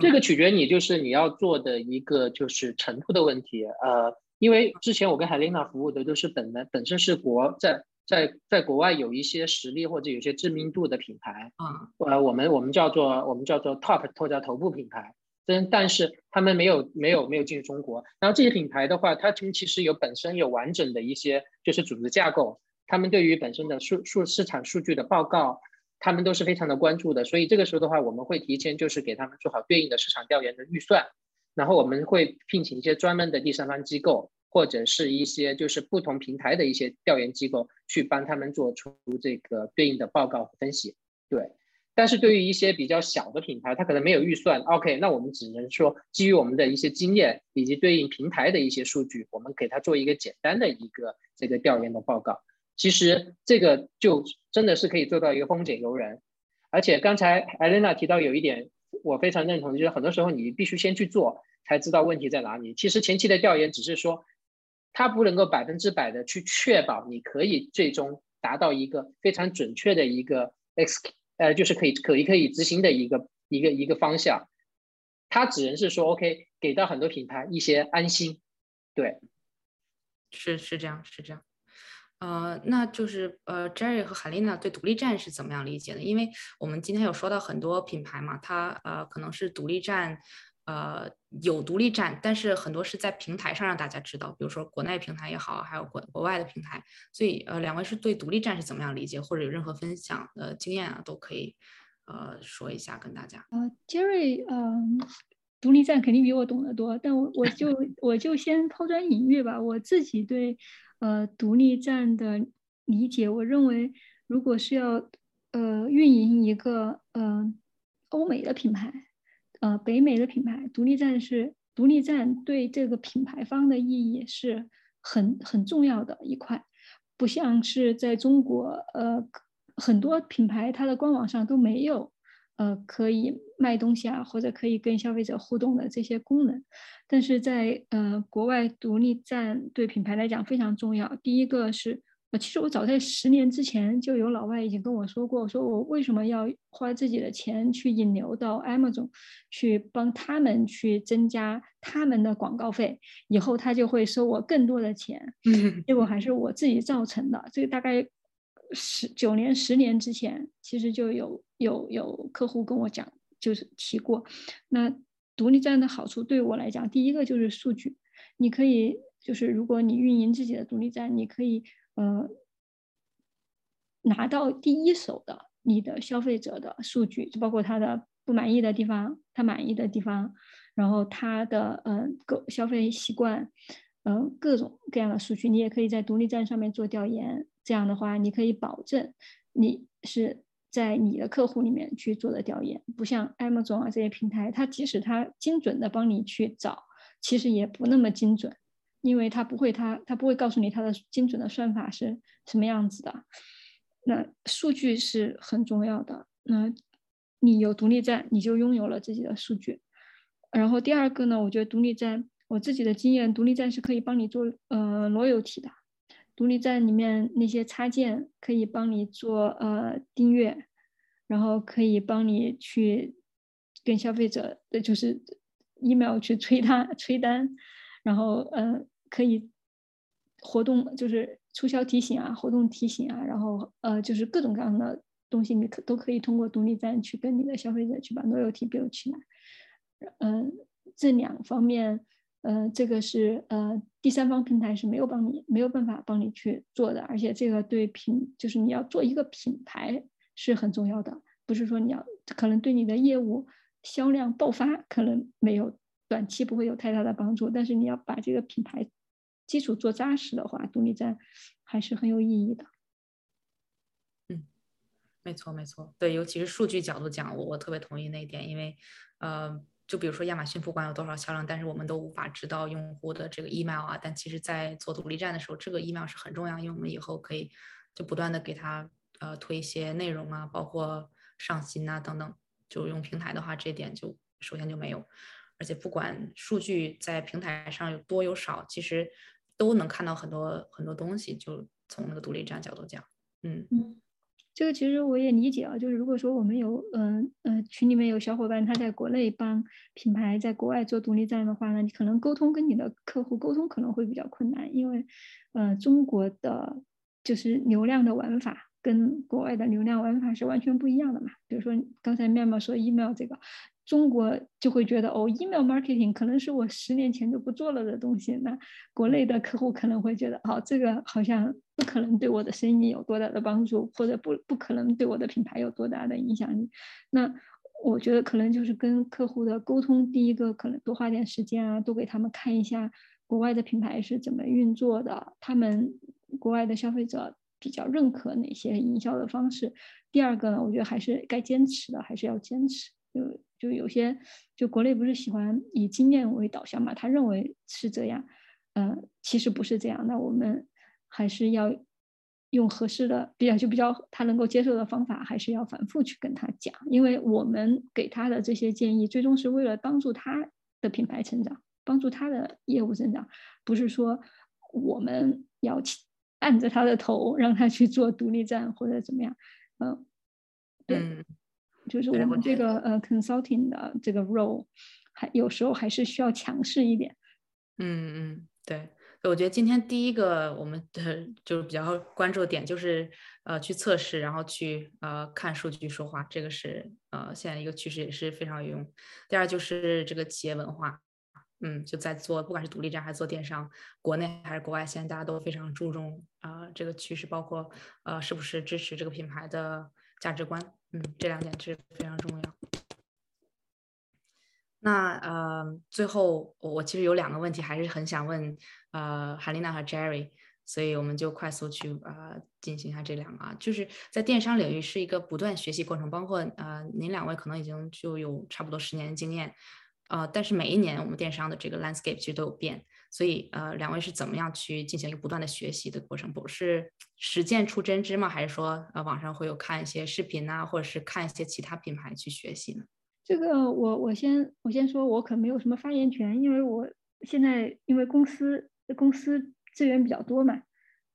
这个取决你就是你要做的一个就是程度的问题。呃，因为之前我跟海琳娜服务的都是本来本身是国在在在国外有一些实力或者有些知名度的品牌嗯，呃，我们我们叫做我们叫做 top 或者头部品牌。但但是他们没有没有没有进入中国，然后这些品牌的话，它其其实有本身有完整的一些就是组织架构，他们对于本身的数数市场数据的报告，他们都是非常的关注的，所以这个时候的话，我们会提前就是给他们做好对应的市场调研的预算，然后我们会聘请一些专门的第三方机构，或者是一些就是不同平台的一些调研机构去帮他们做出这个对应的报告和分析，对。但是对于一些比较小的品牌，它可能没有预算，OK，那我们只能说基于我们的一些经验以及对应平台的一些数据，我们给他做一个简单的一个这个调研的报告。其实这个就真的是可以做到一个丰俭由人。而且刚才艾琳娜提到有一点，我非常认同，就是很多时候你必须先去做，才知道问题在哪里。其实前期的调研只是说，它不能够百分之百的去确保你可以最终达到一个非常准确的一个 X。呃，就是可以可以可以执行的一个一个一个方向。它只能是说 OK，给到很多品牌一些安心。对，是是这样是这样。呃，那就是呃，Jerry 和海丽娜对独立站是怎么样理解的？因为我们今天有说到很多品牌嘛，它呃可能是独立站。呃，有独立站，但是很多是在平台上让大家知道，比如说国内平台也好，还有国国外的平台。所以，呃，两位是对独立站是怎么样理解，或者有任何分享的经验啊，都可以呃说一下跟大家。呃，Jerry，嗯，独立站肯定比我懂得多，但我我就我就先抛砖引玉吧。我自己对呃独立站的理解，我认为如果是要呃运营一个嗯欧美的品牌。呃，北美的品牌独立站是独立站对这个品牌方的意义是很很重要的一块，不像是在中国，呃，很多品牌它的官网上都没有，呃，可以卖东西啊，或者可以跟消费者互动的这些功能，但是在呃国外独立站对品牌来讲非常重要。第一个是。呃其实我早在十年之前就有老外已经跟我说过，说我为什么要花自己的钱去引流到 Amazon，去帮他们去增加他们的广告费，以后他就会收我更多的钱。结果还是我自己造成的。这个大概十九年、十年之前，其实就有有有客户跟我讲，就是提过。那独立站的好处对我来讲，第一个就是数据，你可以就是如果你运营自己的独立站，你可以。呃，拿到第一手的你的消费者的数据，就包括他的不满意的地方，他满意的地方，然后他的嗯购消费习惯，嗯各种各样的数据，你也可以在独立站上面做调研。这样的话，你可以保证你是在你的客户里面去做的调研，不像 Amazon 啊这些平台，它即使它精准的帮你去找，其实也不那么精准。因为它不会，它它不会告诉你它的精准的算法是什么样子的。那数据是很重要的。那你有独立站，你就拥有了自己的数据。然后第二个呢，我觉得独立站，我自己的经验，独立站是可以帮你做呃 loyalty 的。独立站里面那些插件可以帮你做呃订阅，然后可以帮你去跟消费者的就是 email 去催他催单，然后呃。可以活动就是促销提醒啊，活动提醒啊，然后呃就是各种各样的东西，你可都可以通过独立站去跟你的消费者去把 loyalty build 起来。嗯，这两方面，呃，这个是呃第三方平台是没有帮你没有办法帮你去做的，而且这个对品就是你要做一个品牌是很重要的，不是说你要可能对你的业务销量爆发可能没有短期不会有太大的帮助，但是你要把这个品牌。基础做扎实的话，独立站还是很有意义的。嗯，没错没错，对，尤其是数据角度讲，我我特别同意那一点，因为呃，就比如说亚马逊不管有多少销量，但是我们都无法知道用户的这个 email 啊。但其实，在做独立站的时候，这个 email 是很重要，因为我们以后可以就不断的给他呃推一些内容啊，包括上新啊等等。就用平台的话，这点就首先就没有，而且不管数据在平台上有多有少，其实。都能看到很多很多东西，就从那个独立站角度讲，嗯嗯，这个其实我也理解啊，就是如果说我们有嗯嗯群里面有小伙伴他在国内帮品牌在国外做独立站的话呢，你可能沟通跟你的客户沟通可能会比较困难，因为呃中国的就是流量的玩法跟国外的流量玩法是完全不一样的嘛，比如说刚才妙妙说 email 这个。中国就会觉得哦，email marketing 可能是我十年前就不做了的东西。那国内的客户可能会觉得，哦，这个好像不可能对我的生意有多大的帮助，或者不不可能对我的品牌有多大的影响力。那我觉得可能就是跟客户的沟通，第一个可能多花点时间啊，多给他们看一下国外的品牌是怎么运作的，他们国外的消费者比较认可哪些营销的方式。第二个呢，我觉得还是该坚持的，还是要坚持。就就有些，就国内不是喜欢以经验为导向嘛？他认为是这样，嗯，其实不是这样。那我们还是要用合适的、比较就比较他能够接受的方法，还是要反复去跟他讲，因为我们给他的这些建议，最终是为了帮助他的品牌成长，帮助他的业务增长，不是说我们要按着他的头让他去做独立站或者怎么样，嗯。对，就是我们这个呃 consulting 的这个 role，还有时候还是需要强势一点。嗯嗯，对。我觉得今天第一个我们的就是比较关注的点就是呃去测试，然后去呃看数据说话，这个是呃现在一个趋势，也是非常有用。第二就是这个企业文化，嗯，就在做不管是独立站还是做电商，国内还是国外，现在大家都非常注重啊这个趋势，包括呃是不是支持这个品牌的价值观，嗯，这两点是非常重要。那呃，最后我其实有两个问题，还是很想问呃，海丽娜和 Jerry，所以我们就快速去呃进行一下这两个啊，就是在电商领域是一个不断学习过程，包括呃您两位可能已经就有差不多十年经验，呃，但是每一年我们电商的这个 landscape 其实都有变，所以呃两位是怎么样去进行一个不断的学习的过程？不是实践出真知吗？还是说呃网上会有看一些视频啊，或者是看一些其他品牌去学习呢？这个我我先我先说，我可没有什么发言权，因为我现在因为公司公司资源比较多嘛，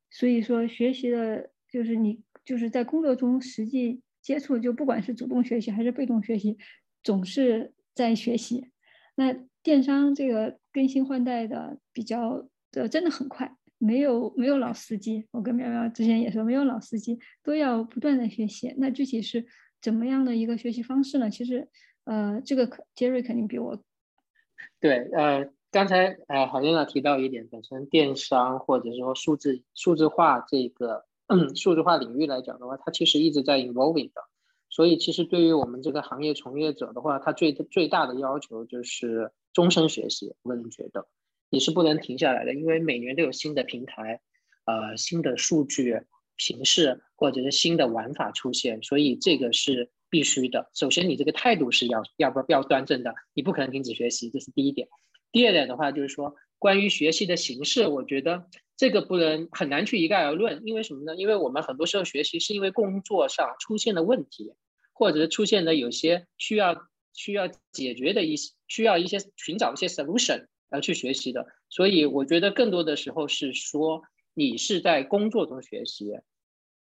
所以说学习的就是你就是在工作中实际接触，就不管是主动学习还是被动学习，总是在学习。那电商这个更新换代的比较的真的很快，没有没有老司机。我跟苗苗之前也说，没有老司机，都要不断的学习。那具体是怎么样的一个学习方式呢？其实。呃，这个杰瑞肯定比我对。呃，刚才呃，海丽娜提到一点，本身电商或者说数字数字化这个 数字化领域来讲的话，它其实一直在 evolving 的。所以，其实对于我们这个行业从业者的话，它最最大的要求就是终身学习。我个人觉得你是不能停下来的，因为每年都有新的平台、呃新的数据形式或者是新的玩法出现，所以这个是。必须的。首先，你这个态度是要要不要端正的，你不可能停止学习，这是第一点。第二点的话，就是说关于学习的形式，我觉得这个不能很难去一概而论。因为什么呢？因为我们很多时候学习是因为工作上出现的问题，或者是出现的有些需要需要解决的一些需要一些寻找一些 solution 而去学习的。所以我觉得更多的时候是说你是在工作中学习。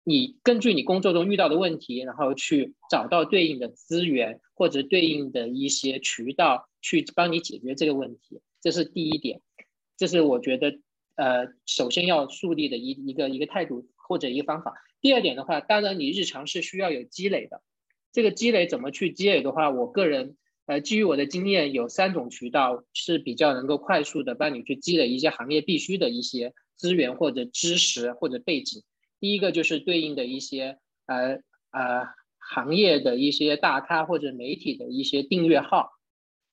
你根据你工作中遇到的问题，然后去找到对应的资源或者对应的一些渠道去帮你解决这个问题，这是第一点，这是我觉得呃首先要树立的一一个一个态度或者一个方法。第二点的话，当然你日常是需要有积累的，这个积累怎么去积累的话，我个人呃基于我的经验，有三种渠道是比较能够快速的帮你去积累一些行业必须的一些资源或者知识或者背景。第一个就是对应的一些呃呃行业的一些大咖或者媒体的一些订阅号，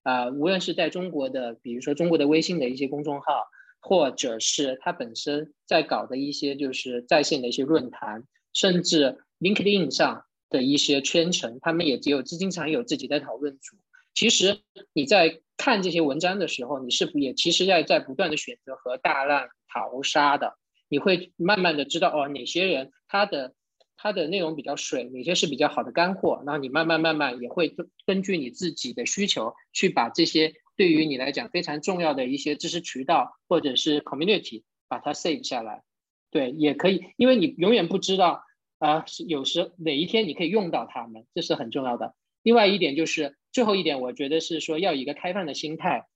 啊，无论是在中国的，比如说中国的微信的一些公众号，或者是他本身在搞的一些就是在线的一些论坛，甚至 LinkedIn 上的一些圈层，他们也只有经常有自己的讨论组。其实你在看这些文章的时候，你是不也其实要在不断的选择和大浪淘沙的。你会慢慢的知道哦，哪些人他的他的内容比较水，哪些是比较好的干货，然后你慢慢慢慢也会根据你自己的需求去把这些对于你来讲非常重要的一些知识渠道或者是 community 把它 save 下来。对，也可以，因为你永远不知道啊，是有时哪一天你可以用到它们，这是很重要的。另外一点就是最后一点，我觉得是说要一个开放的心态，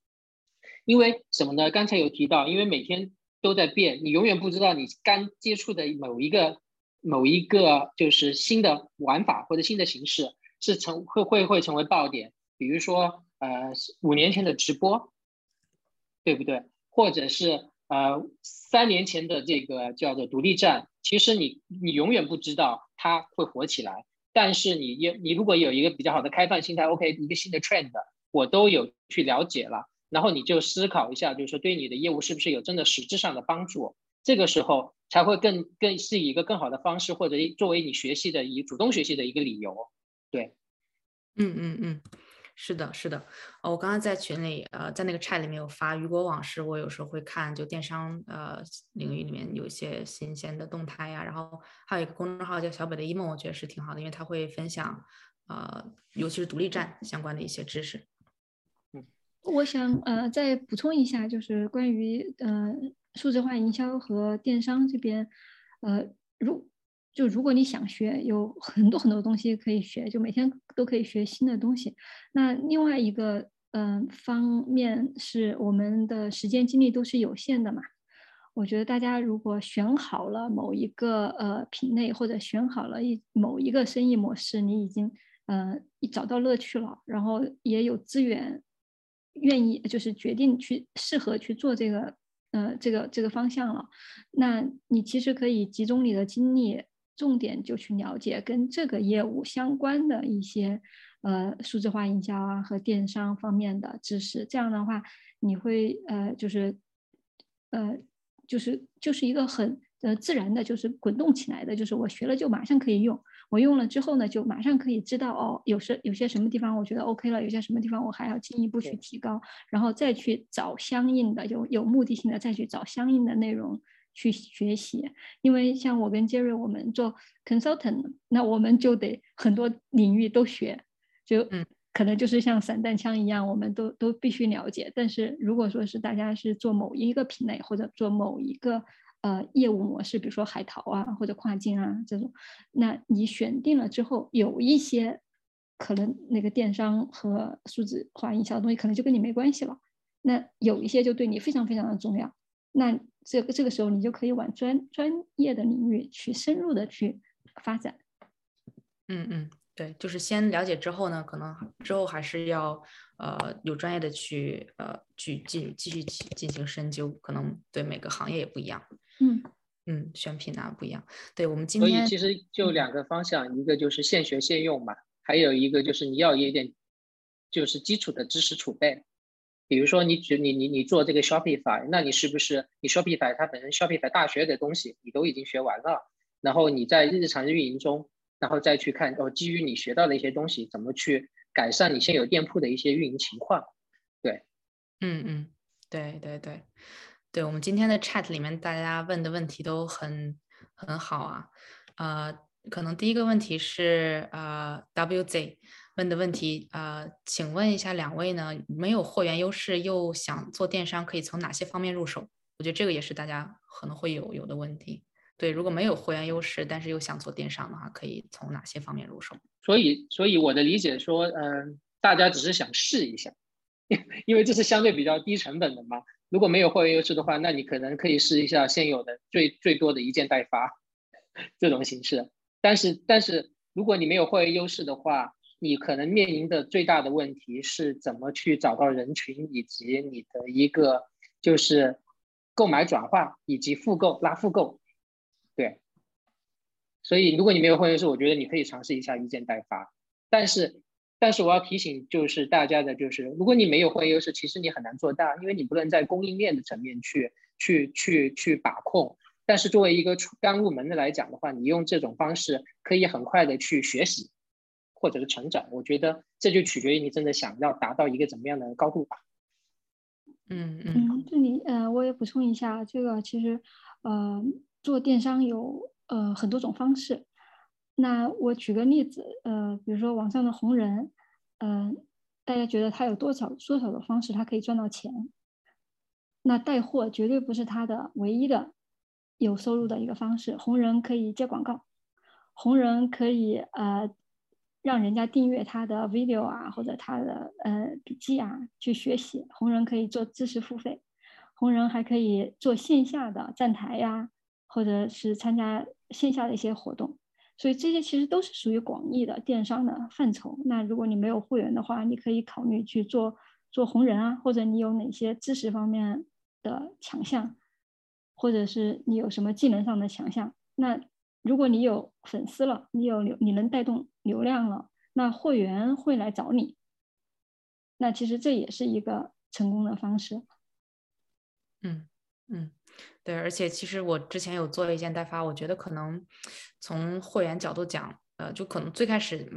因为什么呢？刚才有提到，因为每天。都在变，你永远不知道你刚接触的某一个某一个就是新的玩法或者新的形式是成会会会成为爆点。比如说，呃，五年前的直播，对不对？或者是呃三年前的这个叫做独立站，其实你你永远不知道它会火起来。但是你也你如果有一个比较好的开放心态，OK，一个新的 trend，我都有去了解了。然后你就思考一下，就是说对你的业务是不是有真的实质上的帮助？这个时候才会更更是以一个更好的方式，或者作为你学习的以主动学习的一个理由。对，嗯嗯嗯，是的，是的。呃，我刚刚在群里，呃，在那个 chat 里面有发雨果往事，我有时候会看，就电商呃领域里面有一些新鲜的动态呀。然后还有一个公众号叫小北的一梦，我觉得是挺好的，因为他会分享呃，尤其是独立站相关的一些知识。我想呃再补充一下，就是关于呃数字化营销和电商这边，呃如就如果你想学，有很多很多东西可以学，就每天都可以学新的东西。那另外一个嗯方面是我们的时间精力都是有限的嘛。我觉得大家如果选好了某一个呃品类，或者选好了一某一个生意模式，你已经呃找到乐趣了，然后也有资源，愿意就是决定去适合去做这个呃这个这个方向了，那你其实可以集中你的精力，重点就去了解跟这个业务相关的一些呃数字化营销啊和电商方面的知识，这样的话你会呃就是呃。就是就是一个很呃自然的，就是滚动起来的，就是我学了就马上可以用，我用了之后呢，就马上可以知道哦，有时有些什么地方我觉得 OK 了，有些什么地方我还要进一步去提高，然后再去找相应的有有目的性的再去找相应的内容去学习。因为像我跟杰瑞，我们做 consultant，那我们就得很多领域都学，就嗯。可能就是像散弹枪一样，我们都都必须了解。但是如果说是大家是做某一个品类或者做某一个呃业务模式，比如说海淘啊或者跨境啊这种，那你选定了之后，有一些可能那个电商和数字化营销的东西可能就跟你没关系了。那有一些就对你非常非常的重要。那这个这个时候你就可以往专专业的领域去深入的去发展。嗯嗯。对，就是先了解之后呢，可能之后还是要呃有专业的去呃去继继续进行深究，可能对每个行业也不一样。嗯嗯，选品啊不一样。对我们今天所以其实就两个方向，一个就是现学现用嘛，还有一个就是你要有一点就是基础的知识储备。比如说你举你你你做这个 Shopify，那你是不是你 Shopify 它本身 Shopify 大学的东西你都已经学完了，然后你在日常运营中。然后再去看哦，基于你学到的一些东西，怎么去改善你现有店铺的一些运营情况？对，嗯嗯，对对对，对我们今天的 chat 里面大家问的问题都很很好啊。呃，可能第一个问题是呃 WZ 问的问题，呃，请问一下两位呢，没有货源优势又想做电商，可以从哪些方面入手？我觉得这个也是大家可能会有有的问题。对，如果没有货源优势，但是又想做电商的话，可以从哪些方面入手？所以，所以我的理解说，嗯，大家只是想试一下，因为这是相对比较低成本的嘛。如果没有货源优势的话，那你可能可以试一下现有的最最多的一件代发 这种形式。但是，但是如果你没有货源优势的话，你可能面临的最大的问题是怎么去找到人群，以及你的一个就是购买转化以及复购拉复购。对，所以如果你没有会员是，我觉得你可以尝试一下一件代发。但是，但是我要提醒就是大家的，就是如果你没有会员优势，其实你很难做大，因为你不能在供应链的层面去去去去把控。但是作为一个刚入门的来讲的话，你用这种方式可以很快的去学习或者是成长。我觉得这就取决于你真的想要达到一个怎么样的高度吧。嗯嗯，这里呃，我也补充一下，这个其实呃。做电商有呃很多种方式，那我举个例子，呃，比如说网上的红人，嗯，大家觉得他有多少多少的方式他可以赚到钱？那带货绝对不是他的唯一的有收入的一个方式。红人可以接广告，红人可以呃让人家订阅他的 video 啊或者他的呃笔记啊去学习，红人可以做知识付费，红人还可以做线下的站台呀。或者是参加线下的一些活动，所以这些其实都是属于广义的电商的范畴。那如果你没有会员的话，你可以考虑去做做红人啊，或者你有哪些知识方面的强项，或者是你有什么技能上的强项。那如果你有粉丝了，你有流，你能带动流量了，那会员会来找你。那其实这也是一个成功的方式。嗯嗯。对，而且其实我之前有做一件代发，我觉得可能从会员角度讲，呃，就可能最开始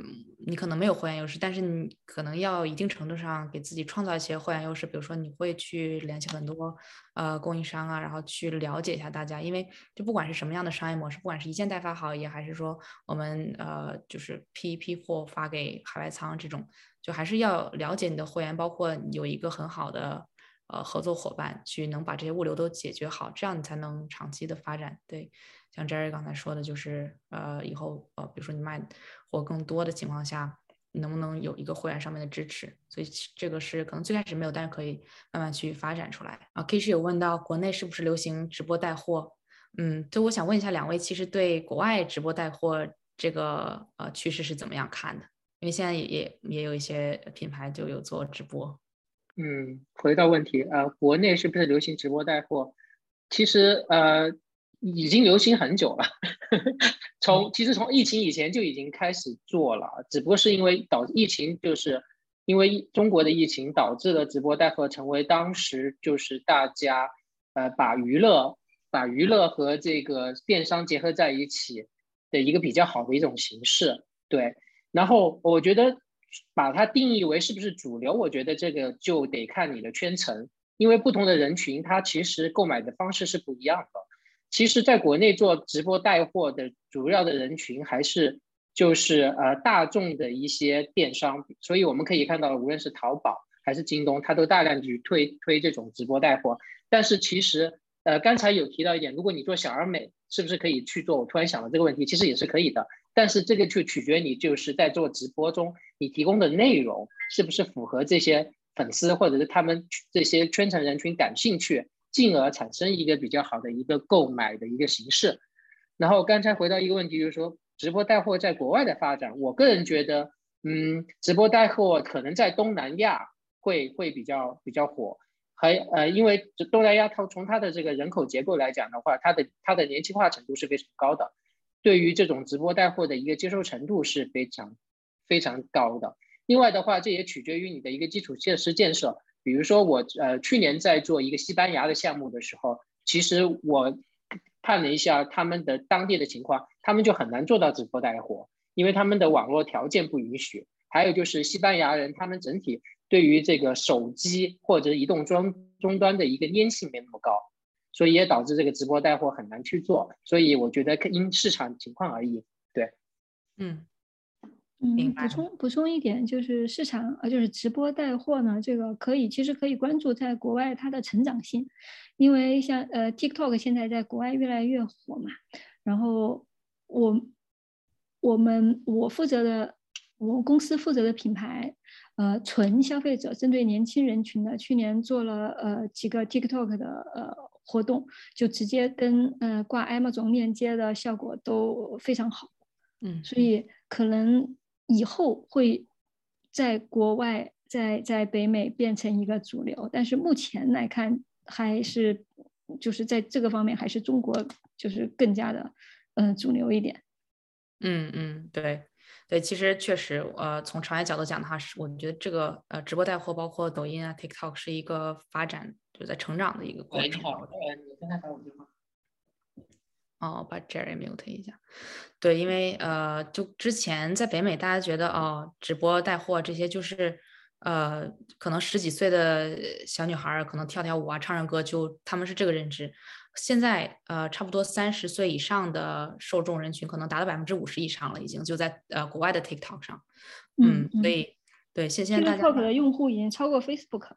你可能没有货源优势，但是你可能要一定程度上给自己创造一些货源优势，比如说你会去联系很多呃供应商啊，然后去了解一下大家，因为就不管是什么样的商业模式，不管是一件代发好也，还是说我们呃就是批批货发给海外仓这种，就还是要了解你的货源，包括有一个很好的。呃合作伙伴去能把这些物流都解决好，这样你才能长期的发展。对，像 Jerry 刚才说的，就是呃以后呃比如说你卖货更多的情况下，能不能有一个会员上面的支持？所以这个是可能最开始没有，但是可以慢慢去发展出来。啊 k i s h 有问到国内是不是流行直播带货？嗯，就我想问一下两位，其实对国外直播带货这个呃趋势是怎么样看的？因为现在也也也有一些品牌就有做直播。嗯，回到问题，呃，国内是不是流行直播带货？其实呃已经流行很久了，从其实从疫情以前就已经开始做了，只不过是因为导疫情，就是因为中国的疫情导致了直播带货成为当时就是大家呃把娱乐。把娱乐和这个电商结合在一起的一个比较好的一种形式，对。然后我觉得把它定义为是不是主流，我觉得这个就得看你的圈层，因为不同的人群他其实购买的方式是不一样的。其实，在国内做直播带货的主要的人群还是就是呃大众的一些电商，所以我们可以看到，无论是淘宝还是京东，它都大量去推推这种直播带货。但是其实。呃，刚才有提到一点，如果你做小而美，是不是可以去做？我突然想到这个问题，其实也是可以的，但是这个就取决你就是在做直播中，你提供的内容是不是符合这些粉丝或者是他们这些圈层人群感兴趣，进而产生一个比较好的一个购买的一个形式。然后刚才回到一个问题，就是说直播带货在国外的发展，我个人觉得，嗯，直播带货可能在东南亚会会比较比较火。还呃，因为东南亚它从它的这个人口结构来讲的话，它的它的年轻化程度是非常高的，对于这种直播带货的一个接受程度是非常非常高的。另外的话，这也取决于你的一个基础设施建设。比如说我呃去年在做一个西班牙的项目的时候，其实我看了一下他们的当地的情况，他们就很难做到直播带货，因为他们的网络条件不允许。还有就是西班牙人他们整体。对于这个手机或者移动终终端的一个粘性没那么高，所以也导致这个直播带货很难去做。所以我觉得因市场情况而异。对，嗯嗯，补充补充一点，就是市场呃，就是直播带货呢，这个可以其实可以关注在国外它的成长性，因为像呃 TikTok 现在在国外越来越火嘛。然后我我们我负责的我公司负责的品牌。呃，纯消费者针对年轻人群的，去年做了呃几个 TikTok 的呃活动，就直接跟呃挂 M 总链接的效果都非常好，嗯，所以可能以后会在国外在在北美变成一个主流，但是目前来看还是就是在这个方面还是中国就是更加的嗯主流一点，嗯嗯对。对，其实确实，呃，从长远角度讲的话，是我觉得这个呃，直播带货，包括抖音啊、TikTok，是一个发展就在成长的一个过程。好，你现在打我电话。哦，把 Jerry mute 一下。对，因为呃，就之前在北美，大家觉得哦，直播带货这些就是呃，可能十几岁的小女孩可能跳跳舞啊、唱唱歌，就他们是这个认知。现在呃，差不多三十岁以上的受众人群可能达到百分之五十以上了，已经就在呃国外的 TikTok 上，嗯，所以对现现在大家 TikTok 的用户已经超过 Facebook。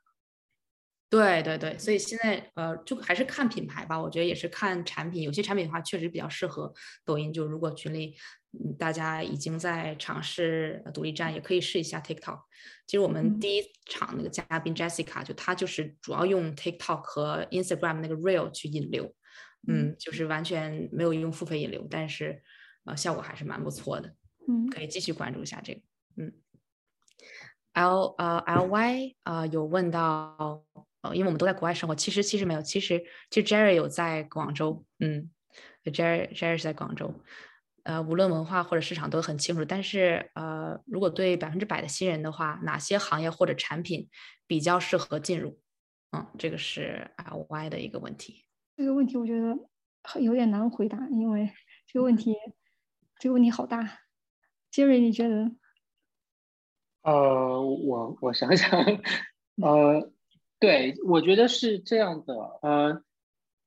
对对对，所以现在呃，就还是看品牌吧，我觉得也是看产品，有些产品的话确实比较适合抖音。就如果群里大家已经在尝试独立站，也可以试一下 TikTok。其实我们第一场那个嘉宾 Jessica，就她就是主要用 TikTok 和 Instagram 那个 Real 去引流，嗯，就是完全没有用付费引流，但是呃效果还是蛮不错的，嗯，可以继续关注一下这个，嗯。L 呃 L Y 呃有问到。呃，因为我们都在国外生活，其实其实没有，其实其实 Jerry 有在广州，嗯，Jerry Jerry 是在广州，呃，无论文化或者市场都很清楚。但是呃，如果对百分之百的新人的话，哪些行业或者产品比较适合进入？嗯，这个是 L Y 的一个问题。这个问题我觉得有点难回答，因为这个问题这个问题好大。Jerry，你觉得？呃，我我想想，呃。对，我觉得是这样的。呃，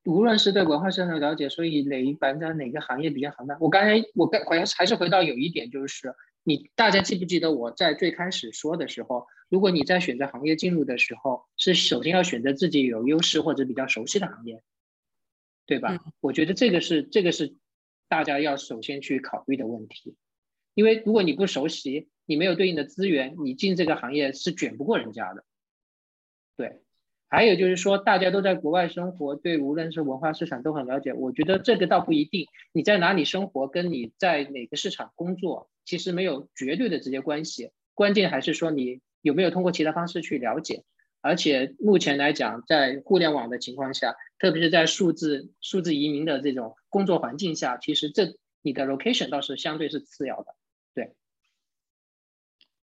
无论是对文化市场的了解，所以哪一反正哪个行业比较好呢？我刚才我刚好像还是回到有一点，就是你大家记不记得我在最开始说的时候，如果你在选择行业进入的时候，是首先要选择自己有优势或者比较熟悉的行业，对吧？我觉得这个是这个是大家要首先去考虑的问题，因为如果你不熟悉，你没有对应的资源，你进这个行业是卷不过人家的，对。还有就是说，大家都在国外生活，对无论是文化市场都很了解。我觉得这个倒不一定，你在哪里生活，跟你在哪个市场工作，其实没有绝对的直接关系。关键还是说你有没有通过其他方式去了解。而且目前来讲，在互联网的情况下，特别是在数字数字移民的这种工作环境下，其实这你的 location 倒是相对是次要的。对，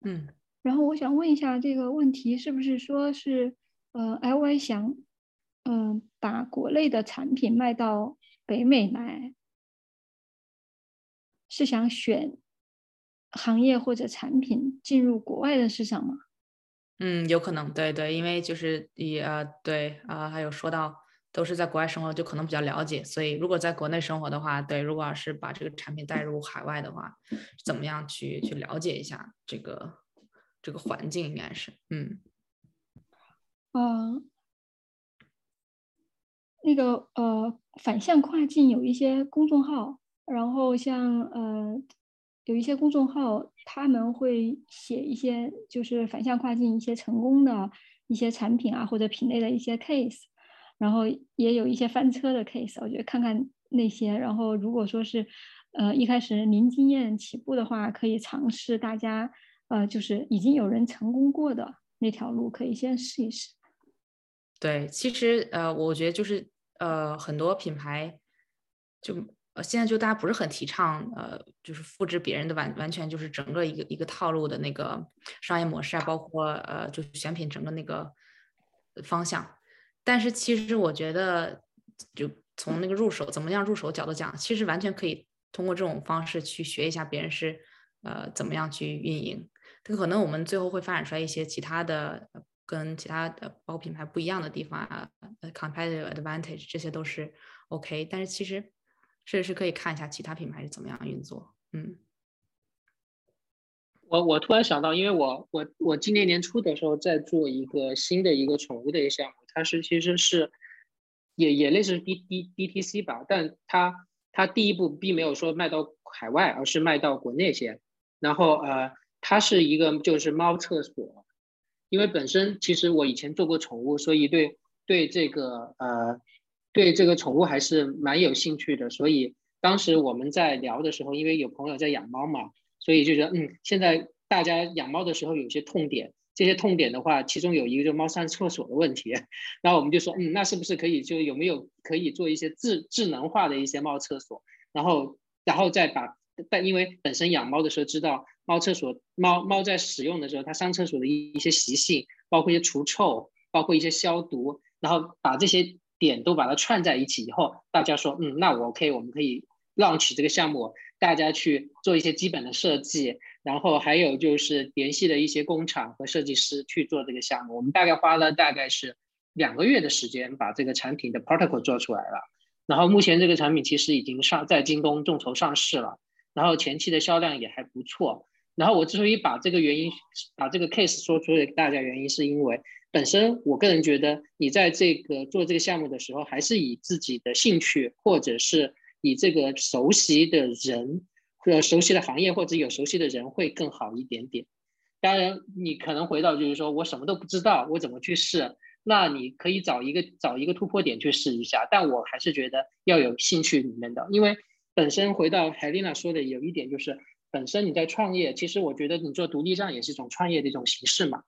嗯。然后我想问一下，这个问题是不是说是？呃，L Y 想，嗯，把国内的产品卖到北美来，是想选行业或者产品进入国外的市场吗？嗯，有可能，对对，因为就是也呃，对啊，还有说到都是在国外生活，就可能比较了解，所以如果在国内生活的话，对，如果要是把这个产品带入海外的话，怎么样去去了解一下这个这个环境，应该是，嗯。嗯，那个呃，反向跨境有一些公众号，然后像呃，有一些公众号他们会写一些就是反向跨境一些成功的一些产品啊或者品类的一些 case，然后也有一些翻车的 case，我觉得看看那些，然后如果说是呃一开始零经验起步的话，可以尝试大家呃就是已经有人成功过的那条路，可以先试一试。对，其实呃，我觉得就是呃，很多品牌就呃，现在就大家不是很提倡呃，就是复制别人的完完全就是整个一个一个套路的那个商业模式啊，包括呃，就选品整个那个方向。但是其实我觉得，就从那个入手怎么样入手角度讲，其实完全可以通过这种方式去学一下别人是呃怎么样去运营。这可能我们最后会发展出来一些其他的。跟其他的包括品牌不一样的地方啊，competitive advantage 这些都是 OK，但是其实是是可以看一下其他品牌是怎么样运作。嗯，我我突然想到，因为我我我今年年初的时候在做一个新的一个宠物的一个项目，它是其实是也也类似 D D D T C 吧，但它它第一步并没有说卖到海外，而是卖到国内先。然后呃，它是一个就是猫厕所。因为本身其实我以前做过宠物，所以对对这个呃对这个宠物还是蛮有兴趣的。所以当时我们在聊的时候，因为有朋友在养猫嘛，所以就觉得嗯，现在大家养猫的时候有些痛点，这些痛点的话，其中有一个就是猫上厕所的问题。然后我们就说嗯，那是不是可以就有没有可以做一些智智能化的一些猫厕所，然后然后再把但因为本身养猫的时候知道。猫厕所，猫猫在使用的时候，它上厕所的一一些习性，包括一些除臭，包括一些消毒，然后把这些点都把它串在一起以后，大家说，嗯，那我 OK，我们可以 launch 这个项目，大家去做一些基本的设计，然后还有就是联系了一些工厂和设计师去做这个项目。我们大概花了大概是两个月的时间，把这个产品的 protocol 做出来了。然后目前这个产品其实已经上在京东众筹上市了，然后前期的销量也还不错。然后我之所以把这个原因，把这个 case 说出来给大家，原因是因为本身我个人觉得，你在这个做这个项目的时候，还是以自己的兴趣，或者是以这个熟悉的人，或者熟悉的行业，或者有熟悉的人会更好一点点。当然，你可能回到就是说我什么都不知道，我怎么去试？那你可以找一个找一个突破点去试一下。但我还是觉得要有兴趣里面的，因为本身回到海丽娜说的有一点就是。本身你在创业，其实我觉得你做独立站也是一种创业的一种形式嘛。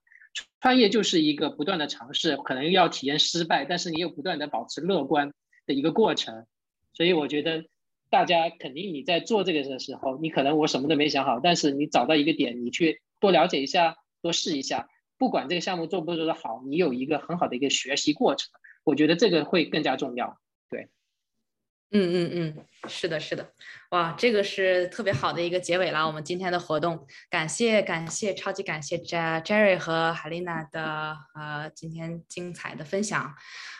创业就是一个不断的尝试，可能要体验失败，但是你又不断的保持乐观的一个过程。所以我觉得大家肯定你在做这个的时候，你可能我什么都没想好，但是你找到一个点，你去多了解一下，多试一下，不管这个项目做不做得好，你有一个很好的一个学习过程，我觉得这个会更加重要。对。嗯嗯嗯，是的，是的，哇，这个是特别好的一个结尾了。我们今天的活动，感谢感谢，超级感谢 Jerry 和海丽娜的呃今天精彩的分享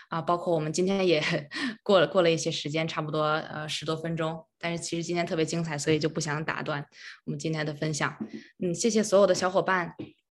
啊，包括我们今天也 过了过了一些时间，差不多呃十多分钟，但是其实今天特别精彩，所以就不想打断我们今天的分享。嗯，谢谢所有的小伙伴。